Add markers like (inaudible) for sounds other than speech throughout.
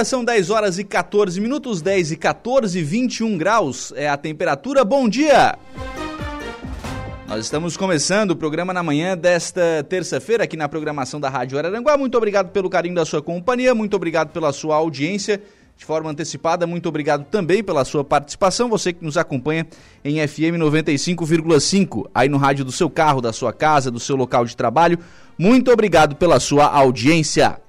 Agora são 10 horas e 14 minutos, 10 e 14, 21 graus é a temperatura. Bom dia! Nós estamos começando o programa na manhã desta terça-feira aqui na programação da Rádio Araranguá. Muito obrigado pelo carinho da sua companhia, muito obrigado pela sua audiência de forma antecipada. Muito obrigado também pela sua participação, você que nos acompanha em FM 95,5, aí no rádio do seu carro, da sua casa, do seu local de trabalho. Muito obrigado pela sua audiência.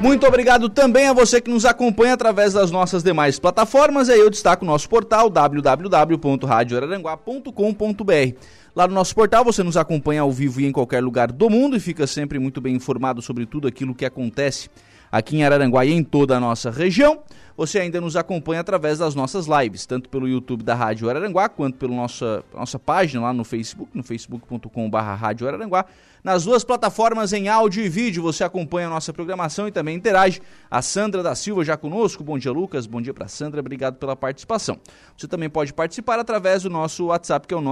Muito obrigado também a você que nos acompanha através das nossas demais plataformas. E aí eu destaco o nosso portal www.radioararanguá.com.br. Lá no nosso portal você nos acompanha ao vivo e em qualquer lugar do mundo e fica sempre muito bem informado sobre tudo aquilo que acontece aqui em Araranguá e em toda a nossa região. Você ainda nos acompanha através das nossas lives, tanto pelo YouTube da Rádio Araranguá, quanto pela nossa, nossa página lá no Facebook, no facebook.com.br Rádio Araranguá. Nas duas plataformas em áudio e vídeo você acompanha a nossa programação e também interage. A Sandra da Silva já conosco. Bom dia, Lucas. Bom dia para Sandra. Obrigado pela participação. Você também pode participar através do nosso WhatsApp, que é o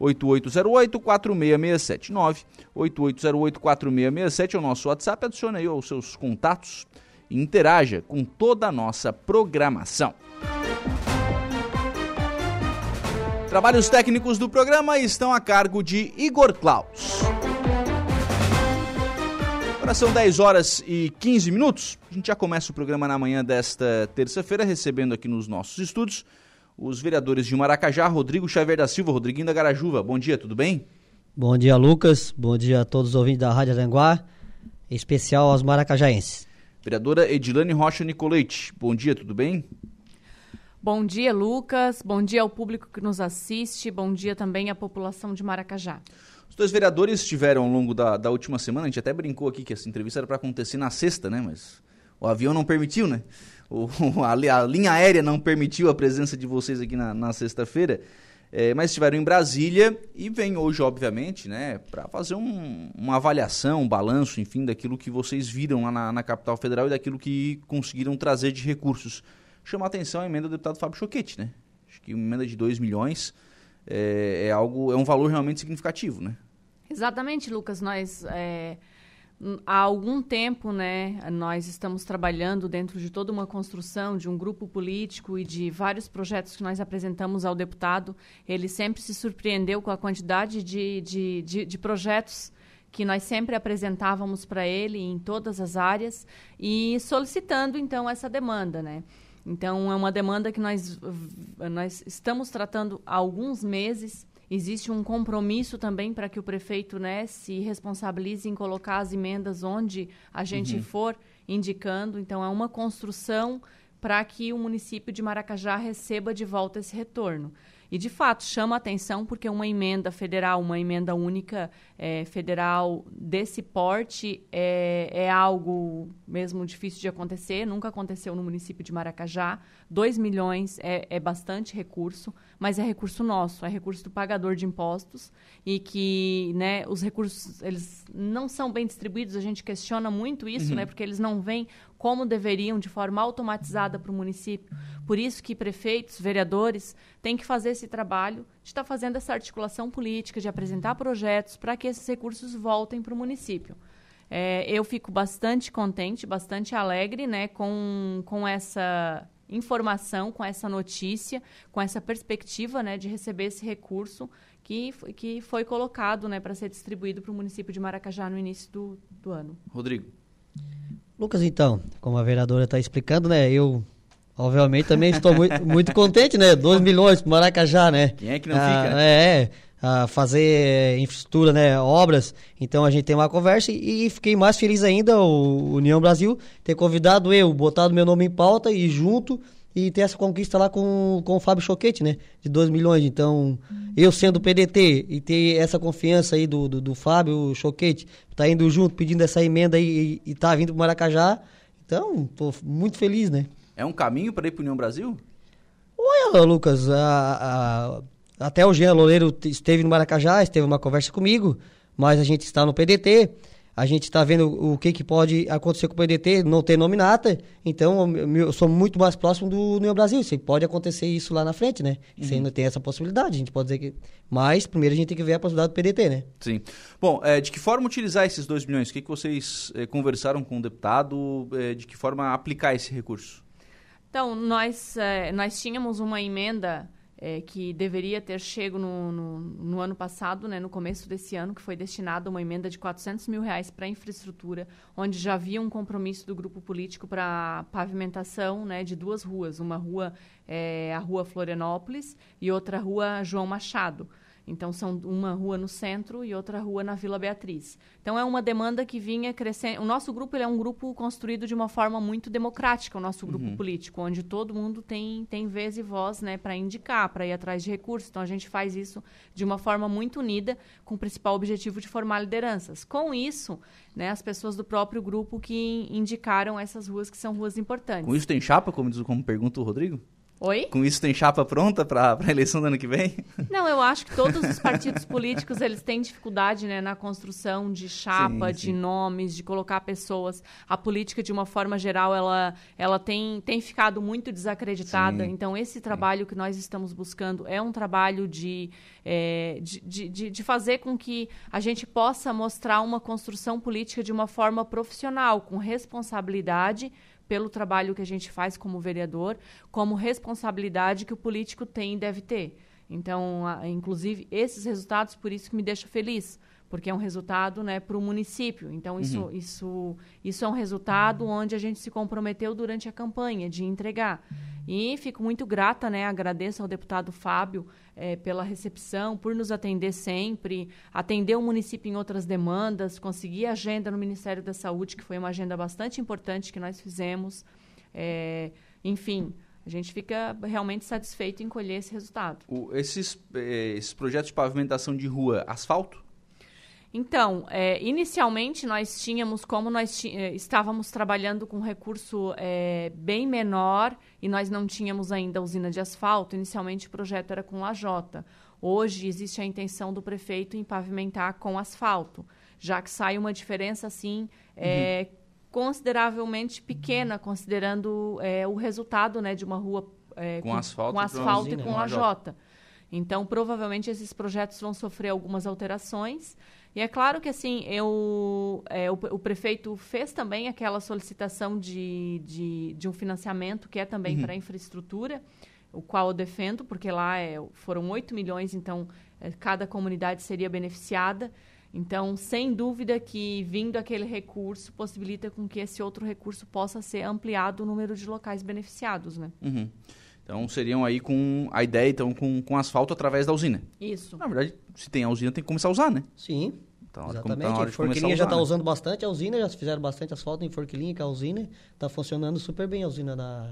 98808-4667. 98808-4667 é o nosso WhatsApp. Adicione aí os seus contatos e interaja com toda a nossa programação. Trabalhos técnicos do programa estão a cargo de Igor Klaus. Agora são 10 horas e 15 minutos. A gente já começa o programa na manhã desta terça-feira, recebendo aqui nos nossos estúdios os vereadores de Maracajá, Rodrigo Xavier da Silva, Rodriguinho da Garajuva. Bom dia, tudo bem? Bom dia, Lucas. Bom dia a todos os ouvintes da Rádio Aranguá, em especial aos maracajaenses. Vereadora Edilane Rocha Nicolete. Bom dia, tudo bem? Bom dia, Lucas. Bom dia ao público que nos assiste. Bom dia também à população de Maracajá. Os dois vereadores estiveram ao longo da, da última semana, a gente até brincou aqui que essa entrevista era para acontecer na sexta, né? Mas o avião não permitiu, né? O, (laughs) a, a, linha aérea não permitiu a presença de vocês aqui na, na sexta-feira. É, mas estiveram em Brasília e vem hoje, obviamente, né, para fazer um, uma avaliação, um balanço, enfim, daquilo que vocês viram lá na, na, capital federal e daquilo que conseguiram trazer de recursos. Chama a atenção a emenda do deputado Fábio Choquete, né? Acho que uma emenda de 2 milhões é, é, algo, é um valor realmente significativo, né? Exatamente, Lucas. Nós é, há algum tempo, né, nós estamos trabalhando dentro de toda uma construção de um grupo político e de vários projetos que nós apresentamos ao deputado. Ele sempre se surpreendeu com a quantidade de, de, de, de projetos que nós sempre apresentávamos para ele em todas as áreas e solicitando então essa demanda, né? Então é uma demanda que nós nós estamos tratando há alguns meses Existe um compromisso também para que o prefeito né, se responsabilize em colocar as emendas onde a gente uhum. for indicando. Então, é uma construção para que o município de Maracajá receba de volta esse retorno. E, de fato, chama atenção porque uma emenda federal, uma emenda única é, federal desse porte é, é, algo mesmo difícil de acontecer, nunca aconteceu no município de Maracajá. 2 milhões é, é bastante recurso, mas é recurso nosso, é recurso do pagador de impostos e que né, os recursos eles não são bem distribuídos, a gente questiona muito isso, uhum. né, porque eles não vêm como deveriam de forma automatizada para o município. Por isso que prefeitos, vereadores têm que fazer esse trabalho de estar tá fazendo essa articulação política, de apresentar projetos para que esses recursos voltem para o município. É, eu fico bastante contente, bastante alegre né, com, com essa informação, com essa notícia, com essa perspectiva né, de receber esse recurso que, que foi colocado né, para ser distribuído para o município de Maracajá no início do, do ano. Rodrigo. Lucas, então, como a vereadora está explicando, né, eu obviamente também estou muito, (laughs) muito contente, né, 2 milhões para Maracajá, né. Quem é que não ah, fica? É, a fazer infraestrutura, né, obras. Então a gente tem uma conversa e, e fiquei mais feliz ainda o União Brasil ter convidado eu, botado meu nome em pauta e junto e ter essa conquista lá com, com o Fábio Choquete, né? De 2 milhões. Então, eu sendo PDT e ter essa confiança aí do, do, do Fábio Choquete, tá indo junto, pedindo essa emenda aí e, e tá vindo pro Maracajá. Então, tô muito feliz, né? É um caminho para ir para União Brasil? Olha, Lucas, a, a, até o Jean Loureiro esteve no Maracajá, esteve uma conversa comigo, mas a gente está no PDT. A gente está vendo o que, que pode acontecer com o PDT, não ter nominata, então eu sou muito mais próximo do União Brasil. Se pode acontecer isso lá na frente, né? Uhum. Você ainda tem essa possibilidade, a gente pode dizer que. Mas primeiro a gente tem que ver a possibilidade do PDT, né? Sim. Bom, é, de que forma utilizar esses 2 milhões? O que, que vocês é, conversaram com o deputado? É, de que forma aplicar esse recurso? Então, nós, é, nós tínhamos uma emenda é, que deveria ter chego no, no, no, ano passado, né, no começo desse ano, que foi destinada uma emenda de 400 mil reais para infraestrutura, onde já havia um compromisso do grupo político para pavimentação né, de duas ruas. Uma rua, é, a Rua Florianópolis, e outra rua João Machado. Então, são uma rua no centro e outra rua na Vila Beatriz. Então, é uma demanda que vinha crescendo. O nosso grupo é um grupo construído de uma forma muito democrática, o nosso grupo uhum. político, onde todo mundo tem, tem vez e voz né, para indicar, para ir atrás de recursos. Então, a gente faz isso de uma forma muito unida, com o principal objetivo de formar lideranças. Com isso, né, as pessoas do próprio grupo que indicaram essas ruas que são ruas importantes. Com isso tem chapa, como, diz, como pergunta o Rodrigo? Oi? Com isso tem chapa pronta para a eleição do ano que vem? (laughs) Não, eu acho que todos os partidos políticos eles têm dificuldade né, na construção de chapa, sim, sim. de nomes, de colocar pessoas. A política, de uma forma geral, ela, ela tem, tem ficado muito desacreditada. Sim. Então, esse trabalho que nós estamos buscando é um trabalho de, é, de, de, de fazer com que a gente possa mostrar uma construção política de uma forma profissional, com responsabilidade pelo trabalho que a gente faz como vereador, como responsabilidade que o político tem e deve ter. Então, a, inclusive, esses resultados, por isso que me deixa feliz, porque é um resultado né, para o município. Então, isso, uhum. isso, isso é um resultado onde a gente se comprometeu durante a campanha de entregar. E fico muito grata, né, agradeço ao deputado Fábio é, pela recepção, por nos atender sempre, atender o município em outras demandas, conseguir agenda no Ministério da Saúde, que foi uma agenda bastante importante que nós fizemos. É, enfim, a gente fica realmente satisfeito em colher esse resultado. O, esses, eh, esses projetos de pavimentação de rua, asfalto? Então, é, inicialmente nós tínhamos, como nós é, estávamos trabalhando com recurso é, bem menor e nós não tínhamos ainda usina de asfalto, inicialmente o projeto era com lajota. Hoje existe a intenção do prefeito em pavimentar com asfalto, já que sai uma diferença assim é, uhum. consideravelmente pequena, considerando é, o resultado né, de uma rua é, com, com, asfalto, com asfalto e com lajota. Então, provavelmente esses projetos vão sofrer algumas alterações. E é claro que assim, eu, é, o, o, prefeito fez também aquela solicitação de, de, de um financiamento que é também uhum. para infraestrutura, o qual eu defendo, porque lá é, foram 8 milhões, então é, cada comunidade seria beneficiada. Então, sem dúvida que vindo aquele recurso possibilita com que esse outro recurso possa ser ampliado o número de locais beneficiados, né? Uhum. Então seriam aí com a ideia então com, com asfalto através da usina. Isso. Na verdade, se tem a usina tem que começar a usar, né? Sim. Então, Exatamente. Tá a Forquilinha já está né? usando bastante a usina, já fizeram bastante asfalto em Forquilinha, que a usina está funcionando super bem a usina da,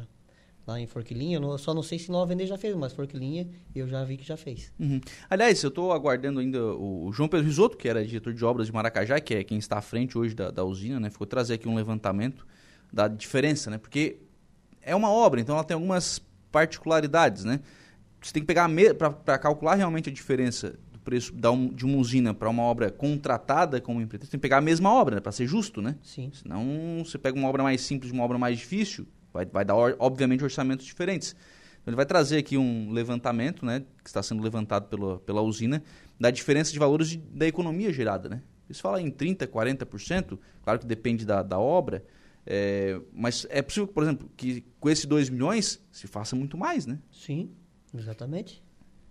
lá em Forquilinha. Eu só não sei se Nova Vender já fez, mas Forquilinha eu já vi que já fez. Uhum. Aliás, eu estou aguardando ainda o João Pedro Risotto, que era diretor de obras de Maracajá, que é quem está à frente hoje da, da usina, né? Ficou trazer aqui um levantamento da diferença, né? Porque é uma obra, então ela tem algumas particularidades, né? Você tem que pegar para calcular realmente a diferença preço da um, de uma usina para uma obra contratada como empresa, você tem que pegar a mesma obra, né? para ser justo, né? Sim. Senão você pega uma obra mais simples, uma obra mais difícil, vai, vai dar obviamente orçamentos diferentes. Então ele vai trazer aqui um levantamento, né, que está sendo levantado pela, pela usina, da diferença de valores de, da economia gerada, né? Isso fala em 30, 40%, claro que depende da, da obra, é, mas é possível, por exemplo, que com esses 2 milhões se faça muito mais, né? Sim, exatamente.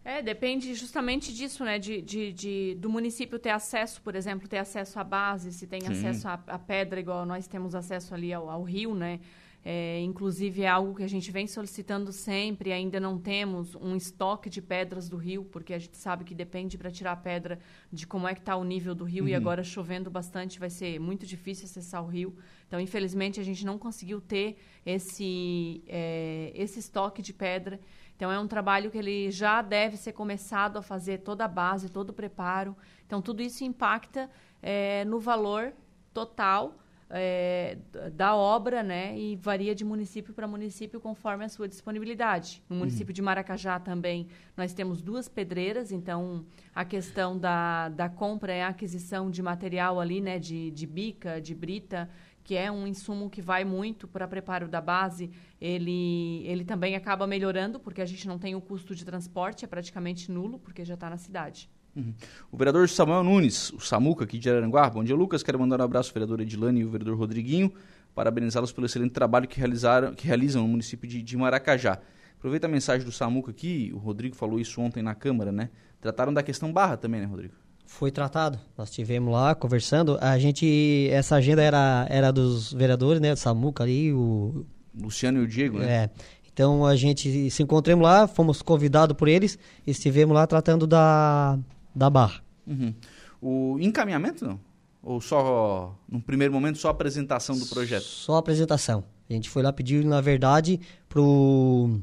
É, depende justamente disso, né? De, de, de, do município ter acesso, por exemplo, ter acesso à base, se tem Sim. acesso à, à, pedra, igual nós temos acesso ali ao, ao rio, né? É, inclusive é algo que a gente vem solicitando sempre, ainda não temos um estoque de pedras do rio, porque a gente sabe que depende para tirar a pedra de como é que está o nível do rio, uhum. e agora chovendo bastante vai ser muito difícil acessar o rio. Então, infelizmente, a gente não conseguiu ter esse, é, esse estoque de pedra. Então, é um trabalho que ele já deve ser começado a fazer toda a base, todo o preparo. Então, tudo isso impacta é, no valor total é, da obra, né? E varia de município para município conforme a sua disponibilidade. No uhum. município uhum. de Maracajá também nós temos duas pedreiras, então a questão da, da compra e aquisição de material ali, né? De, de bica, de brita, que é um insumo que vai muito para preparo da base, ele, ele também acaba melhorando, porque a gente não tem o custo de transporte, é praticamente nulo, porque já está na cidade. Uhum. O vereador Samuel Nunes, o Samuca, aqui de Araranguá. Bom dia, Lucas. Quero mandar um abraço ao vereador Edilane e o vereador Rodriguinho, parabenizá-los pelo excelente trabalho que, realizaram, que realizam no município de, de Maracajá. Aproveita a mensagem do Samuca aqui, o Rodrigo falou isso ontem na Câmara, né? Trataram da questão barra também, né, Rodrigo? Foi tratado. Nós tivemos lá conversando. A gente, essa agenda era, era dos vereadores, né? Samuca ali, o Luciano e o Diego, né? É. Então a gente se encontramos lá, fomos convidados por eles e estivemos lá tratando da, da barra. Uhum. O encaminhamento não? Ou só, no primeiro momento, só a apresentação do projeto? Só a apresentação. A gente foi lá pedir, na verdade, pro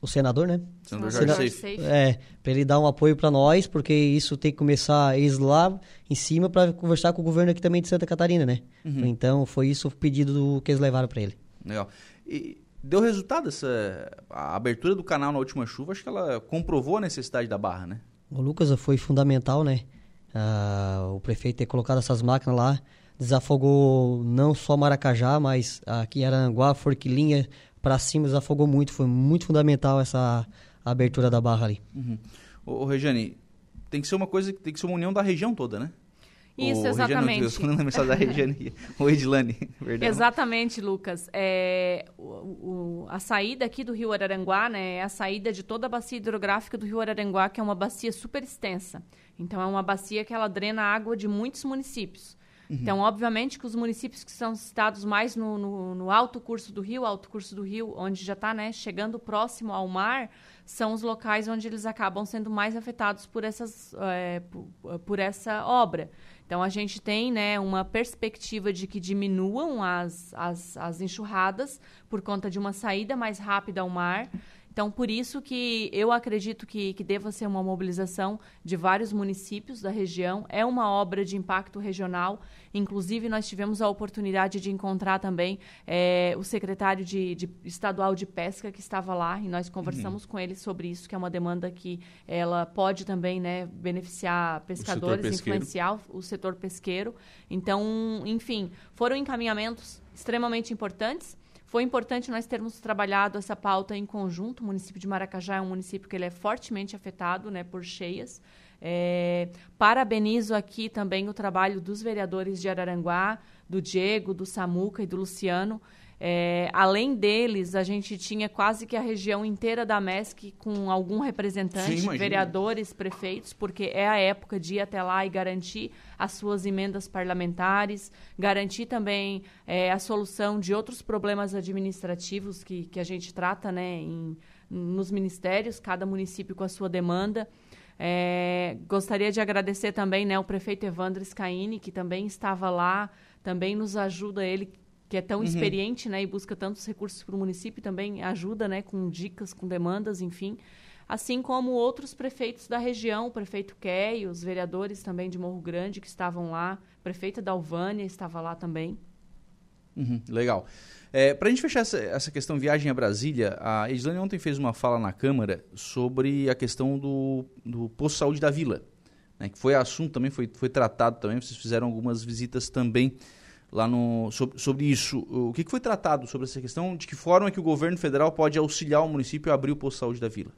o senador, né? Senador Jorge Seife. É, para ele dar um apoio para nós, porque isso tem que começar a lá em cima para conversar com o governo aqui também de Santa Catarina, né? Uhum. Então foi isso o pedido do, que eles levaram para ele. Legal. E deu resultado essa a abertura do canal na última chuva, acho que ela comprovou a necessidade da barra, né? O Lucas foi fundamental, né? Ah, o prefeito ter colocado essas máquinas lá desafogou não só Maracajá, mas aqui Aranguá, Forquilinha, para cima desafogou muito. Foi muito fundamental essa abertura da barra ali. Uhum. Ô, ô, Regiane, tem que ser uma coisa, tem que ser uma união da região toda, né? Isso, o exatamente. Regiane, não, mensagem da Regiane, o Edilane, (laughs) verdade. Exatamente, Lucas. É, o, o, a saída aqui do Rio Araranguá, né, é a saída de toda a bacia hidrográfica do Rio Araranguá, que é uma bacia super extensa. Então, é uma bacia que ela drena água de muitos municípios. Uhum. Então, obviamente que os municípios que são citados mais no, no, no, alto curso do rio, alto curso do rio, onde já está né, chegando próximo ao mar, são os locais onde eles acabam sendo mais afetados por, essas, é, por, por, essa obra. Então, a gente tem né, uma perspectiva de que diminuam as, as, as enxurradas por conta de uma saída mais rápida ao mar. Então, por isso que eu acredito que, que deva ser uma mobilização de vários municípios da região. É uma obra de impacto regional. Inclusive, nós tivemos a oportunidade de encontrar também é, o secretário de, de, estadual de pesca que estava lá e nós conversamos uhum. com ele sobre isso, que é uma demanda que ela pode também né, beneficiar pescadores, influenciar o, o setor pesqueiro. Então, enfim, foram encaminhamentos extremamente importantes foi importante nós termos trabalhado essa pauta em conjunto. O município de Maracajá é um município que ele é fortemente afetado né, por cheias. É, parabenizo aqui também o trabalho dos vereadores de Araranguá, do Diego, do Samuca e do Luciano, é, além deles, a gente tinha quase que a região inteira da MESC com algum representante, Sim, vereadores, prefeitos, porque é a época de ir até lá e garantir as suas emendas parlamentares, garantir também é, a solução de outros problemas administrativos que, que a gente trata né, em, nos ministérios, cada município com a sua demanda. É, gostaria de agradecer também né, o prefeito Evandro Scaini, que também estava lá, também nos ajuda ele que é tão uhum. experiente, né, e busca tantos recursos para o município, também ajuda, né, com dicas, com demandas, enfim. Assim como outros prefeitos da região, o prefeito Key, os vereadores também de Morro Grande que estavam lá, a prefeita da Alvânia estava lá também. Uhum, legal. É, para a gente fechar essa, essa, questão viagem a Brasília, a Islane ontem fez uma fala na Câmara sobre a questão do, do posto de saúde da Vila, né, que foi assunto também, foi, foi tratado também, vocês fizeram algumas visitas também lá no, sobre, sobre isso. O que, que, foi tratado sobre essa questão? De que forma é que o governo federal pode auxiliar o município a abrir o posto de saúde da vila?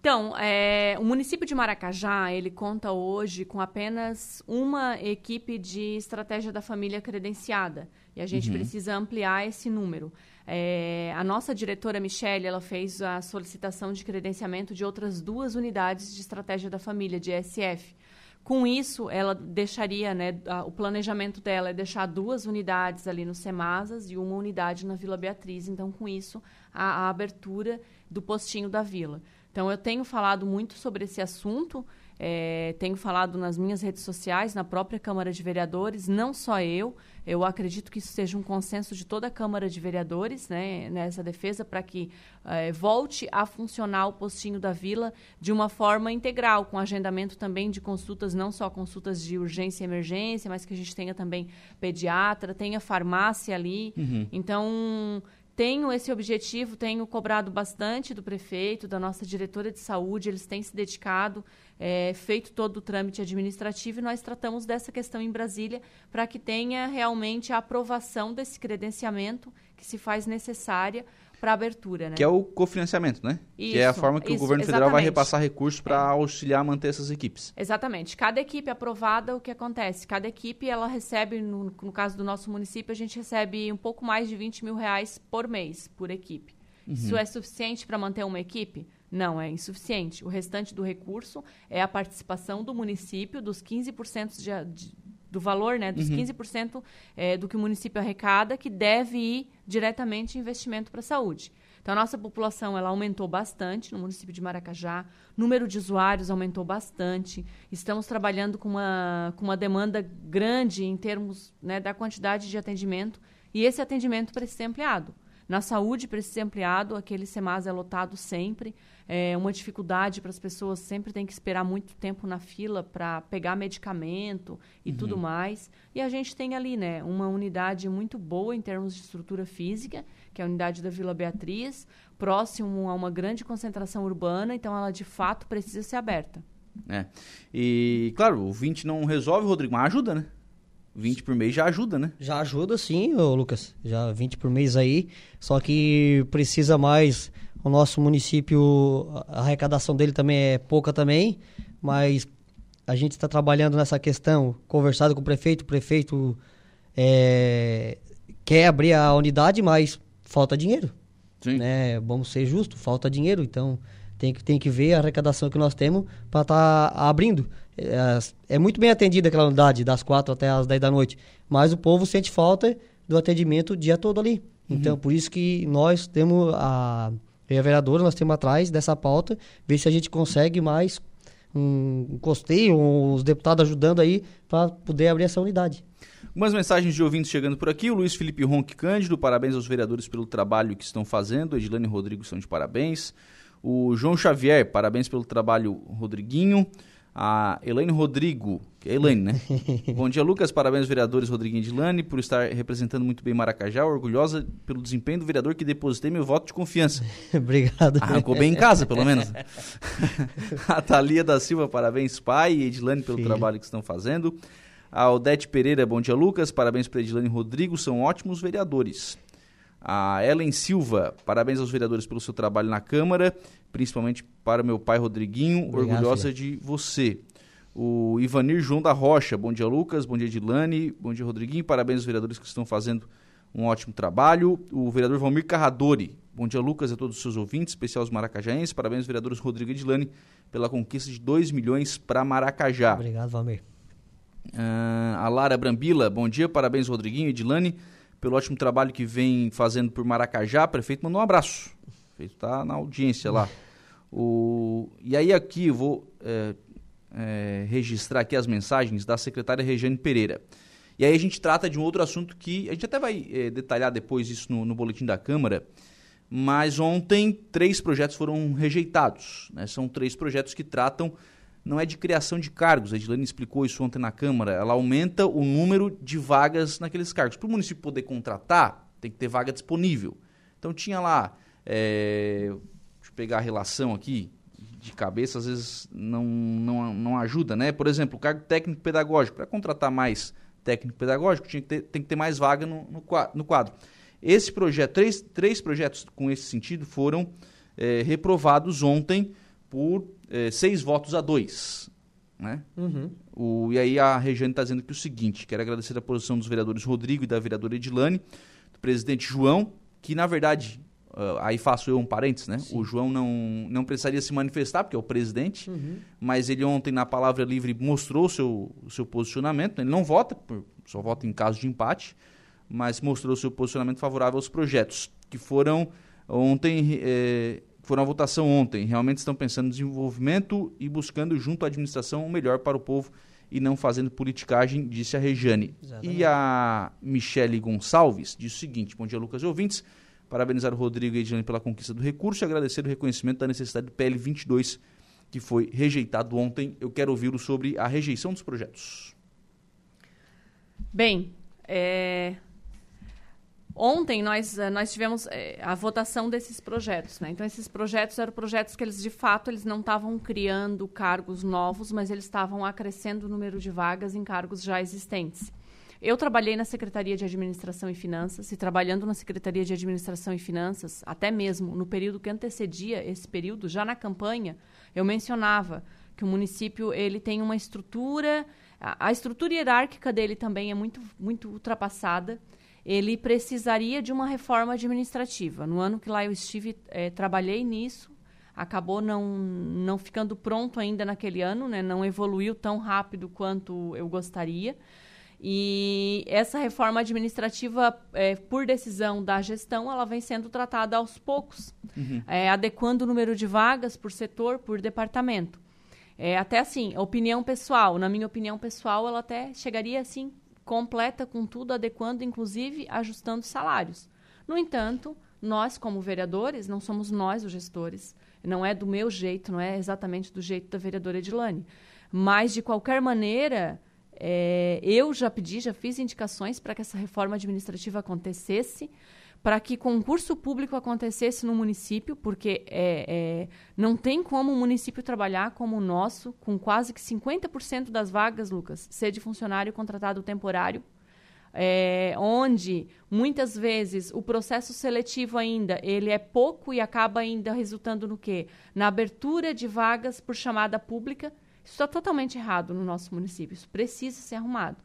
Então, é, o município de Maracajá, ele conta hoje com apenas uma equipe de estratégia da família credenciada. E a gente uhum. precisa ampliar esse número. É, a nossa diretora Michelle, ela fez a solicitação de credenciamento de outras duas unidades de estratégia da família, de SF. Com isso, ela deixaria, né, a, o planejamento dela é deixar duas unidades ali no Semasas e uma unidade na Vila Beatriz. Então, com isso, a, a abertura do postinho da vila. Então, eu tenho falado muito sobre esse assunto, é, tenho falado nas minhas redes sociais, na própria Câmara de Vereadores, não só eu, eu acredito que isso seja um consenso de toda a Câmara de Vereadores, né, nessa defesa, para que é, volte a funcionar o postinho da vila de uma forma integral, com agendamento também de consultas, não só consultas de urgência e emergência, mas que a gente tenha também pediatra, tenha farmácia ali. Uhum. Então, tenho esse objetivo, tenho cobrado bastante do prefeito, da nossa diretora de saúde, eles têm se dedicado, é, feito todo o trâmite administrativo e nós tratamos dessa questão em Brasília para que tenha realmente a aprovação desse credenciamento que se faz necessária para abertura, né? Que é o cofinanciamento, né? Isso, que é a forma que isso, o governo federal exatamente. vai repassar recursos para é. auxiliar a manter essas equipes. Exatamente. Cada equipe aprovada, o que acontece? Cada equipe, ela recebe, no, no caso do nosso município, a gente recebe um pouco mais de 20 mil reais por mês, por equipe. Uhum. Isso é suficiente para manter uma equipe? Não, é insuficiente. O restante do recurso é a participação do município, dos 15% de, de, do valor, né, dos uhum. 15% é, do que o município arrecada, que deve ir diretamente em investimento para a saúde. Então, a nossa população ela aumentou bastante no município de Maracajá, o número de usuários aumentou bastante, estamos trabalhando com uma, com uma demanda grande em termos né, da quantidade de atendimento, e esse atendimento precisa ser ampliado. Na saúde precisa ser ampliado, aquele SEMAS é lotado sempre, é uma dificuldade para as pessoas, sempre tem que esperar muito tempo na fila para pegar medicamento e uhum. tudo mais. E a gente tem ali, né, uma unidade muito boa em termos de estrutura física, que é a unidade da Vila Beatriz, próximo a uma grande concentração urbana, então ela de fato precisa ser aberta. É. E, claro, o 20 não resolve, Rodrigo, mas ajuda, né? 20 por mês já ajuda, né? Já ajuda sim, ô Lucas. Já 20 por mês aí. Só que precisa mais o nosso município, a arrecadação dele também é pouca também, mas a gente está trabalhando nessa questão, conversado com o prefeito, o prefeito é, quer abrir a unidade, mas falta dinheiro. Sim. Né? Vamos ser justos, falta dinheiro, então tem que, tem que ver a arrecadação que nós temos para estar tá abrindo. É, é, muito bem atendida aquela unidade, das quatro até as dez da noite, mas o povo sente falta do atendimento o dia todo ali. Então, uhum. por isso que nós temos a eu e a vereadora, nós temos atrás dessa pauta, ver se a gente consegue mais um costeio, os deputados ajudando aí para poder abrir essa unidade. Umas mensagens de ouvintes chegando por aqui. O Luiz Felipe Ronque Cândido, parabéns aos vereadores pelo trabalho que estão fazendo. Edilane e Rodrigo são de parabéns. O João Xavier, parabéns pelo trabalho, Rodriguinho a Elaine Rodrigo, que é Elaine, né? (laughs) Bom dia, Lucas. Parabéns, vereadores Rodriguinho e Dilane, por estar representando muito bem Maracajá. Orgulhosa pelo desempenho do vereador que depositei meu voto de confiança. (laughs) Obrigado. Arrancou bem em casa, pelo menos. (laughs) a Thalia da Silva, parabéns, pai e Edilane, pelo Filho. trabalho que estão fazendo. A Odete Pereira, bom dia, Lucas. Parabéns para Edilane e Rodrigo, são ótimos vereadores. A Ellen Silva, parabéns aos vereadores pelo seu trabalho na Câmara, principalmente para meu pai Rodriguinho, Obrigado, orgulhosa filha. de você. O Ivanir João da Rocha, bom dia Lucas, bom dia Dilane, bom dia Rodriguinho, parabéns aos vereadores que estão fazendo um ótimo trabalho. O vereador Valmir Carradori, bom dia Lucas e a todos os seus ouvintes, especial os maracajaenses, parabéns aos vereadores Rodrigo e Dilane pela conquista de 2 milhões para Maracajá. Obrigado, Valmir. Uh, a Lara Brambila, bom dia, parabéns Rodriguinho e Dilane pelo ótimo trabalho que vem fazendo por Maracajá. Prefeito mandou um abraço. O prefeito está na audiência lá. O... E aí aqui eu vou é, é, registrar aqui as mensagens da secretária Regiane Pereira. E aí a gente trata de um outro assunto que a gente até vai é, detalhar depois isso no, no, boletim da Câmara, mas ontem três projetos foram rejeitados. Né? São três projetos que tratam não é de criação de cargos. A Edilane explicou isso ontem na Câmara. Ela aumenta o número de vagas naqueles cargos. Para o município poder contratar, tem que ter vaga disponível. Então tinha lá, é, deixa eu pegar a relação aqui, de cabeça às vezes não, não, não ajuda, né? Por exemplo, o cargo técnico pedagógico. Para contratar mais técnico pedagógico, tinha que ter, tem que ter mais vaga no, no quadro. Esse projeto, três, três projetos com esse sentido foram é, reprovados ontem por eh, seis votos a dois. Né? Uhum. O, e aí a Regiane está dizendo aqui o seguinte: quero agradecer a posição dos vereadores Rodrigo e da vereadora Edilane, do presidente João, que na verdade, uh, aí faço eu um parênteses, né? Sim. O João não, não precisaria se manifestar, porque é o presidente, uhum. mas ele ontem, na palavra livre, mostrou o seu, o seu posicionamento. Ele não vota, só vota em caso de empate, mas mostrou o seu posicionamento favorável aos projetos, que foram ontem. Eh, foram à votação ontem. Realmente estão pensando no desenvolvimento e buscando junto à administração o melhor para o povo e não fazendo politicagem, disse a Rejane. Exatamente. E a Michele Gonçalves disse o seguinte: Bom dia, Lucas e ouvintes. Parabenizar o Rodrigo e a Edilene pela conquista do recurso e agradecer o reconhecimento da necessidade do PL 22, que foi rejeitado ontem. Eu quero ouvi-lo sobre a rejeição dos projetos. Bem, é, Ontem nós, eh, nós tivemos é, a votação desses projetos, né? Então esses projetos eram projetos que eles de fato eles não estavam criando cargos novos, mas eles estavam acrescendo o número de vagas em cargos já existentes. Eu trabalhei na Secretaria de Administração e Finanças e trabalhando na Secretaria de Administração e Finanças, até mesmo no período que antecedia esse período, já na campanha, eu mencionava que o município ele tem uma estrutura, a, a estrutura hierárquica dele também é muito muito ultrapassada ele precisaria de uma reforma administrativa. No ano que lá eu estive, é, trabalhei nisso, acabou não, não ficando pronto ainda naquele ano, né? não evoluiu tão rápido quanto eu gostaria. E essa reforma administrativa, é, por decisão da gestão, ela vem sendo tratada aos poucos, uhum. é, adequando o número de vagas por setor, por departamento. É, até assim, opinião pessoal, na minha opinião pessoal, ela até chegaria assim completa com tudo, adequando, inclusive ajustando salários. No entanto, nós, como vereadores, não somos nós os gestores. Não é do meu jeito, não é exatamente do jeito da vereadora Edilane. Mas, de qualquer maneira, é, eu já pedi, já fiz indicações para que essa reforma administrativa acontecesse para que concurso público acontecesse no município, porque é, é, não tem como um município trabalhar como o nosso, com quase que 50% das vagas, Lucas, ser de funcionário contratado temporário, é, onde muitas vezes o processo seletivo ainda ele é pouco e acaba ainda resultando no quê? Na abertura de vagas por chamada pública. Isso está totalmente errado no nosso município. Isso precisa ser arrumado.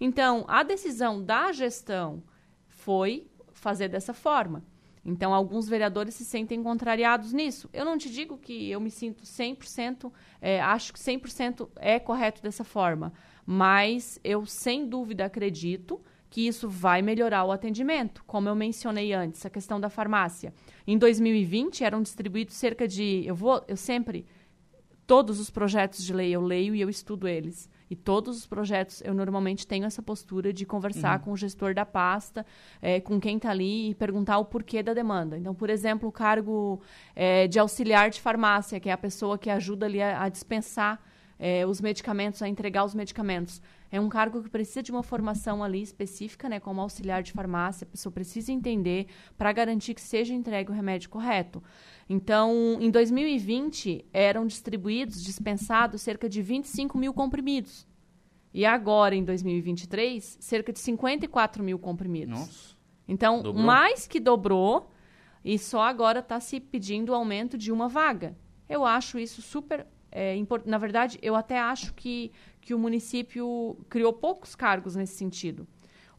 Então, a decisão da gestão foi fazer dessa forma. Então, alguns vereadores se sentem contrariados nisso. Eu não te digo que eu me sinto 100%, é, acho que 100% é correto dessa forma, mas eu, sem dúvida, acredito que isso vai melhorar o atendimento. Como eu mencionei antes, a questão da farmácia. Em 2020, eram distribuídos cerca de. Eu, vou, eu sempre. Todos os projetos de lei eu leio e eu estudo eles. E todos os projetos eu normalmente tenho essa postura de conversar uhum. com o gestor da pasta, é, com quem está ali e perguntar o porquê da demanda. Então, por exemplo, o cargo é, de auxiliar de farmácia, que é a pessoa que ajuda ali a, a dispensar é, os medicamentos, a entregar os medicamentos. É um cargo que precisa de uma formação ali específica, né, como auxiliar de farmácia. A pessoa precisa entender para garantir que seja entregue o remédio correto. Então, em 2020, eram distribuídos, dispensados, cerca de 25 mil comprimidos. E agora, em 2023, cerca de 54 mil comprimidos. Nossa. Então, dobrou. mais que dobrou, e só agora está se pedindo aumento de uma vaga. Eu acho isso super é, importante. Na verdade, eu até acho que, que o município criou poucos cargos nesse sentido.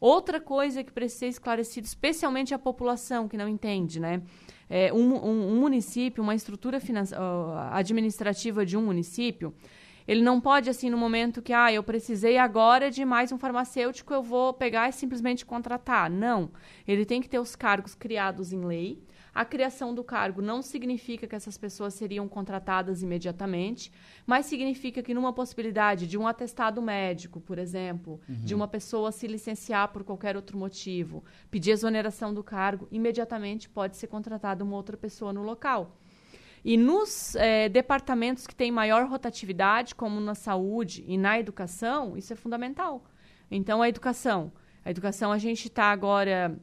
Outra coisa que precisa ser esclarecido, especialmente a população que não entende, né? é, um, um, um, município, uma estrutura administrativa de um município, ele não pode, assim, no momento que, ah, eu precisei agora de mais um farmacêutico, eu vou pegar e simplesmente contratar. Não. Ele tem que ter os cargos criados em lei, a criação do cargo não significa que essas pessoas seriam contratadas imediatamente, mas significa que numa possibilidade de um atestado médico, por exemplo, uhum. de uma pessoa se licenciar por qualquer outro motivo, pedir exoneração do cargo, imediatamente pode ser contratada uma outra pessoa no local. E nos é, departamentos que têm maior rotatividade, como na saúde e na educação, isso é fundamental. Então, a educação. A educação, a gente está agora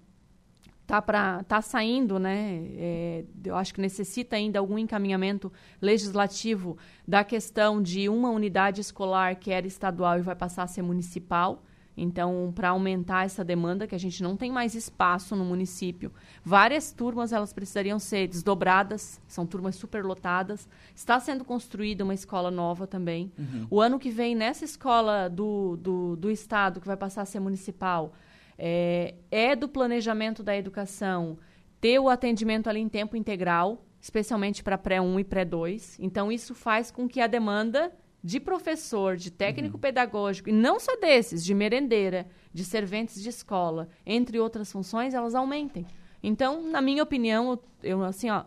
tá para tá saindo, né? É, eu acho que necessita ainda algum encaminhamento legislativo da questão de uma unidade escolar que era estadual e vai passar a ser municipal. Então, para aumentar essa demanda, que a gente não tem mais espaço no município, várias turmas elas precisariam ser desdobradas, são turmas superlotadas. Está sendo construída uma escola nova também. Uhum. O ano que vem, nessa escola do, do, do Estado, que vai passar a ser municipal, é, é do planejamento da educação ter o atendimento ali em tempo integral, especialmente para pré-1 e pré-2. Então, isso faz com que a demanda de professor, de técnico uhum. pedagógico, e não só desses, de merendeira, de serventes de escola, entre outras funções, elas aumentem. Então, na minha opinião, eu assim, ó,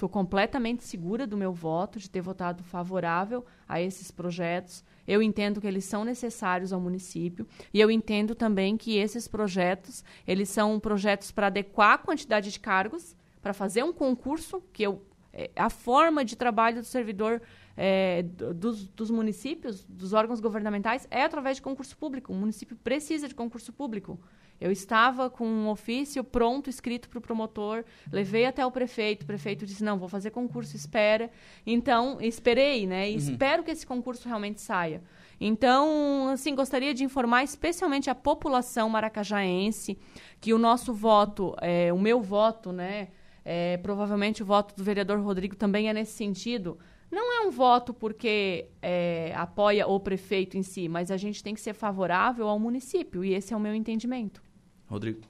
estou completamente segura do meu voto, de ter votado favorável a esses projetos. Eu entendo que eles são necessários ao município e eu entendo também que esses projetos, eles são projetos para adequar a quantidade de cargos, para fazer um concurso, que eu, é, a forma de trabalho do servidor é, dos, dos, municípios, dos órgãos governamentais, é através de concurso público. O município precisa de concurso público. Eu estava com um ofício pronto, escrito para o promotor, levei até o prefeito, o prefeito disse, não, vou fazer concurso, espera. Então, esperei, né? E uhum. espero que esse concurso realmente saia. Então, assim, gostaria de informar especialmente a população maracajaense que o nosso voto, é, o meu voto, né? É, provavelmente o voto do vereador Rodrigo também é nesse sentido não é um voto porque é, apoia o prefeito em si, mas a gente tem que ser favorável ao município, e esse é o meu entendimento. Rodrigo.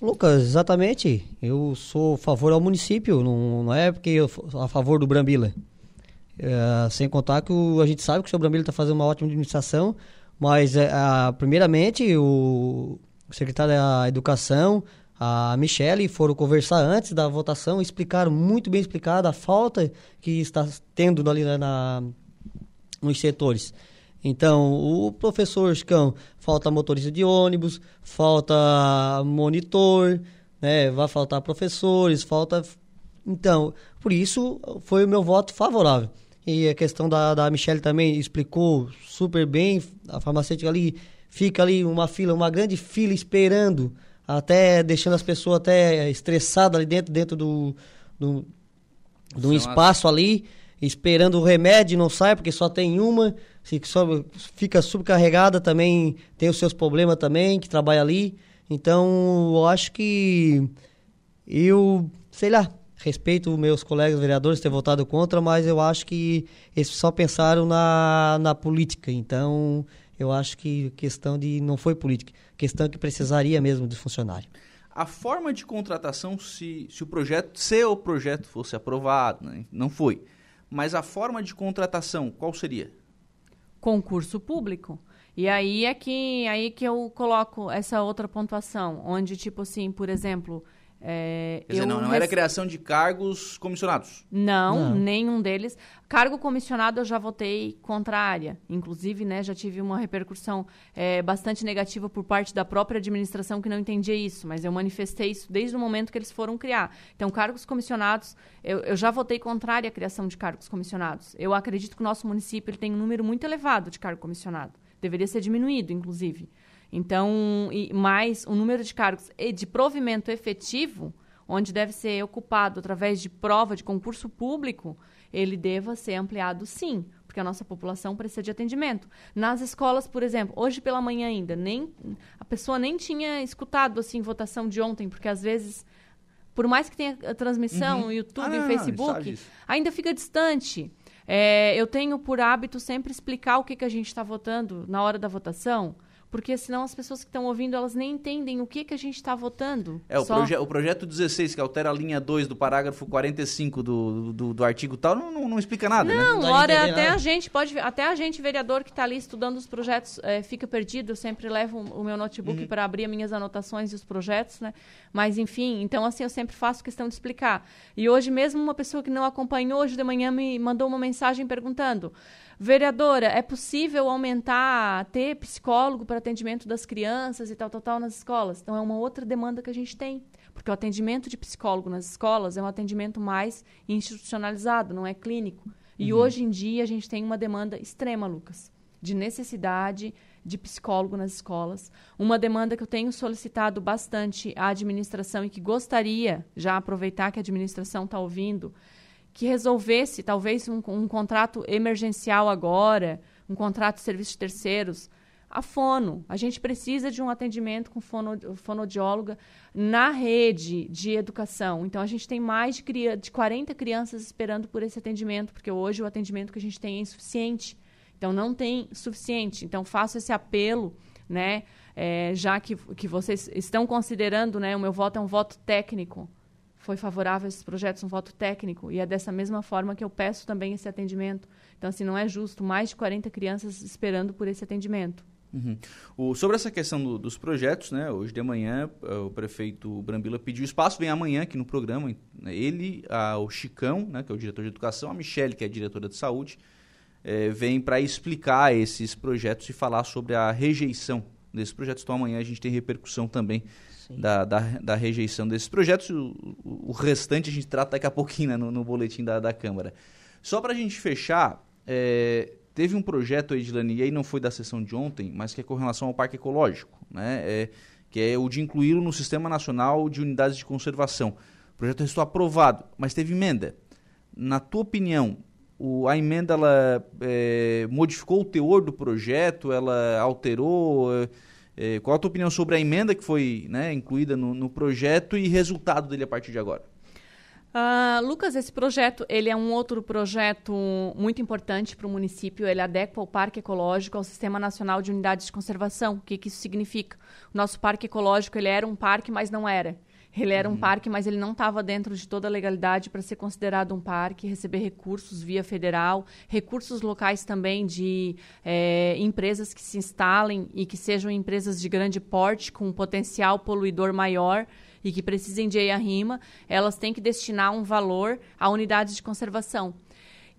Lucas, exatamente. Eu sou a favor ao município, não, não é porque eu sou a favor do Brambila. É, sem contar que o, a gente sabe que o senhor Brambila está fazendo uma ótima administração, mas é, a, primeiramente o secretário da Educação, a Michele foram conversar antes da votação, explicaram muito bem explicado a falta que está tendo ali na, na nos setores. Então, o professor Chicão, falta motorista de ônibus, falta monitor, né? Vai faltar professores, falta. Então, por isso foi o meu voto favorável. E a questão da, da Michelle também explicou super bem. A farmacêutica ali fica ali uma fila, uma grande fila esperando até deixando as pessoas até estressadas ali dentro, dentro do, do, do espaço ali, esperando o remédio, não sai porque só tem uma, fica subcarregada também, tem os seus problemas também, que trabalha ali. Então, eu acho que eu, sei lá, respeito meus colegas vereadores ter votado contra, mas eu acho que eles só pensaram na, na política. Então, eu acho que questão de não foi política, questão que precisaria mesmo de funcionário. A forma de contratação, se, se o projeto, se o projeto fosse aprovado, né? não foi, mas a forma de contratação, qual seria? Concurso público. E aí é que, aí que eu coloco essa outra pontuação, onde, tipo assim, por exemplo, é, Quer dizer, não, não era criação de cargos comissionados? Não, não, nenhum deles. Cargo comissionado eu já votei contrária. Inclusive, né, já tive uma repercussão é, bastante negativa por parte da própria administração que não entendia isso, mas eu manifestei isso desde o momento que eles foram criar. Então, cargos comissionados, eu, eu já votei contrária à criação de cargos comissionados. Eu acredito que o nosso município ele tem um número muito elevado de cargo comissionado. Deveria ser diminuído, inclusive. Então, e mais o número de cargos de provimento efetivo, onde deve ser ocupado através de prova de concurso público, ele deva ser ampliado sim, porque a nossa população precisa de atendimento. Nas escolas, por exemplo, hoje pela manhã ainda, nem a pessoa nem tinha escutado assim votação de ontem, porque às vezes por mais que tenha transmissão, uhum. YouTube, ah, Facebook, ainda fica distante. É, eu tenho por hábito sempre explicar o que, que a gente está votando na hora da votação porque senão as pessoas que estão ouvindo, elas nem entendem o que, que a gente está votando. É, o, proje o, projeto 16, que altera a linha 2 do parágrafo 45 do, do, do artigo tal, não, não, não explica nada, não, né? Não, olha, até nada. a gente pode, até a gente, vereador, que está ali estudando os projetos, é, fica perdido, eu sempre levo o meu notebook uhum. para abrir as minhas anotações e os projetos, né? Mas, enfim, então assim, eu sempre faço questão de explicar. E hoje mesmo, uma pessoa que não acompanhou, hoje de manhã me mandou uma mensagem perguntando... Vereadora, é possível aumentar, ter psicólogo para atendimento das crianças e tal, tal, tal nas escolas? Então, é uma outra demanda que a gente tem. Porque o atendimento de psicólogo nas escolas é um atendimento mais institucionalizado, não é clínico. E uhum. hoje em dia a gente tem uma demanda extrema, Lucas, de necessidade de psicólogo nas escolas. Uma demanda que eu tenho solicitado bastante à administração e que gostaria, já aproveitar que a administração está ouvindo, que resolvesse talvez um, um contrato emergencial agora, um contrato de serviços terceiros, a fono. A gente precisa de um atendimento com fono, fonodióloga na rede de educação. Então, a gente tem mais de, de 40 crianças esperando por esse atendimento, porque hoje o atendimento que a gente tem é insuficiente. Então, não tem suficiente. Então, faço esse apelo, né? É, já que, que vocês estão considerando, né? O meu voto é um voto técnico. Foi favorável a esses projetos, um voto técnico. E é dessa mesma forma que eu peço também esse atendimento. Então, assim, não é justo mais de 40 crianças esperando por esse atendimento. Uhum. O, sobre essa questão do, dos projetos, né, hoje de manhã eh, o prefeito Brambila pediu espaço, vem amanhã aqui no programa, né, ele, a, o Chicão, né, que é o diretor de educação, a Michelle, que é a diretora de saúde, é, vem para explicar esses projetos e falar sobre a rejeição desses projetos. Então amanhã a gente tem repercussão também da, da, da, rejeição desses projetos. O, o, restante a gente trata daqui a pouquinho né, no, no boletim da, da Câmara. Só para a gente fechar, é, Teve um projeto, Edilane, e aí não foi da sessão de ontem, mas que é com relação ao Parque Ecológico, né? É, que é o de incluí-lo no Sistema Nacional de Unidades de Conservação. O projeto restou aprovado, mas teve emenda. Na tua opinião, o, a emenda ela é, modificou o teor do projeto, ela alterou? É, qual a tua opinião sobre a emenda que foi né, incluída no, no projeto e resultado dele a partir de agora? Uh, Lucas, esse projeto ele é um outro projeto muito importante para o município. Ele adequa o Parque Ecológico ao Sistema Nacional de Unidades de Conservação. O que, que isso significa? O nosso Parque Ecológico ele era um parque, mas não era. Ele era um uhum. parque, mas ele não estava dentro de toda a legalidade para ser considerado um parque, receber recursos via federal, recursos locais também de é, empresas que se instalem e que sejam empresas de grande porte, com um potencial poluidor maior e que precisem de EIA-RIMA, elas têm que destinar um valor a unidades de conservação.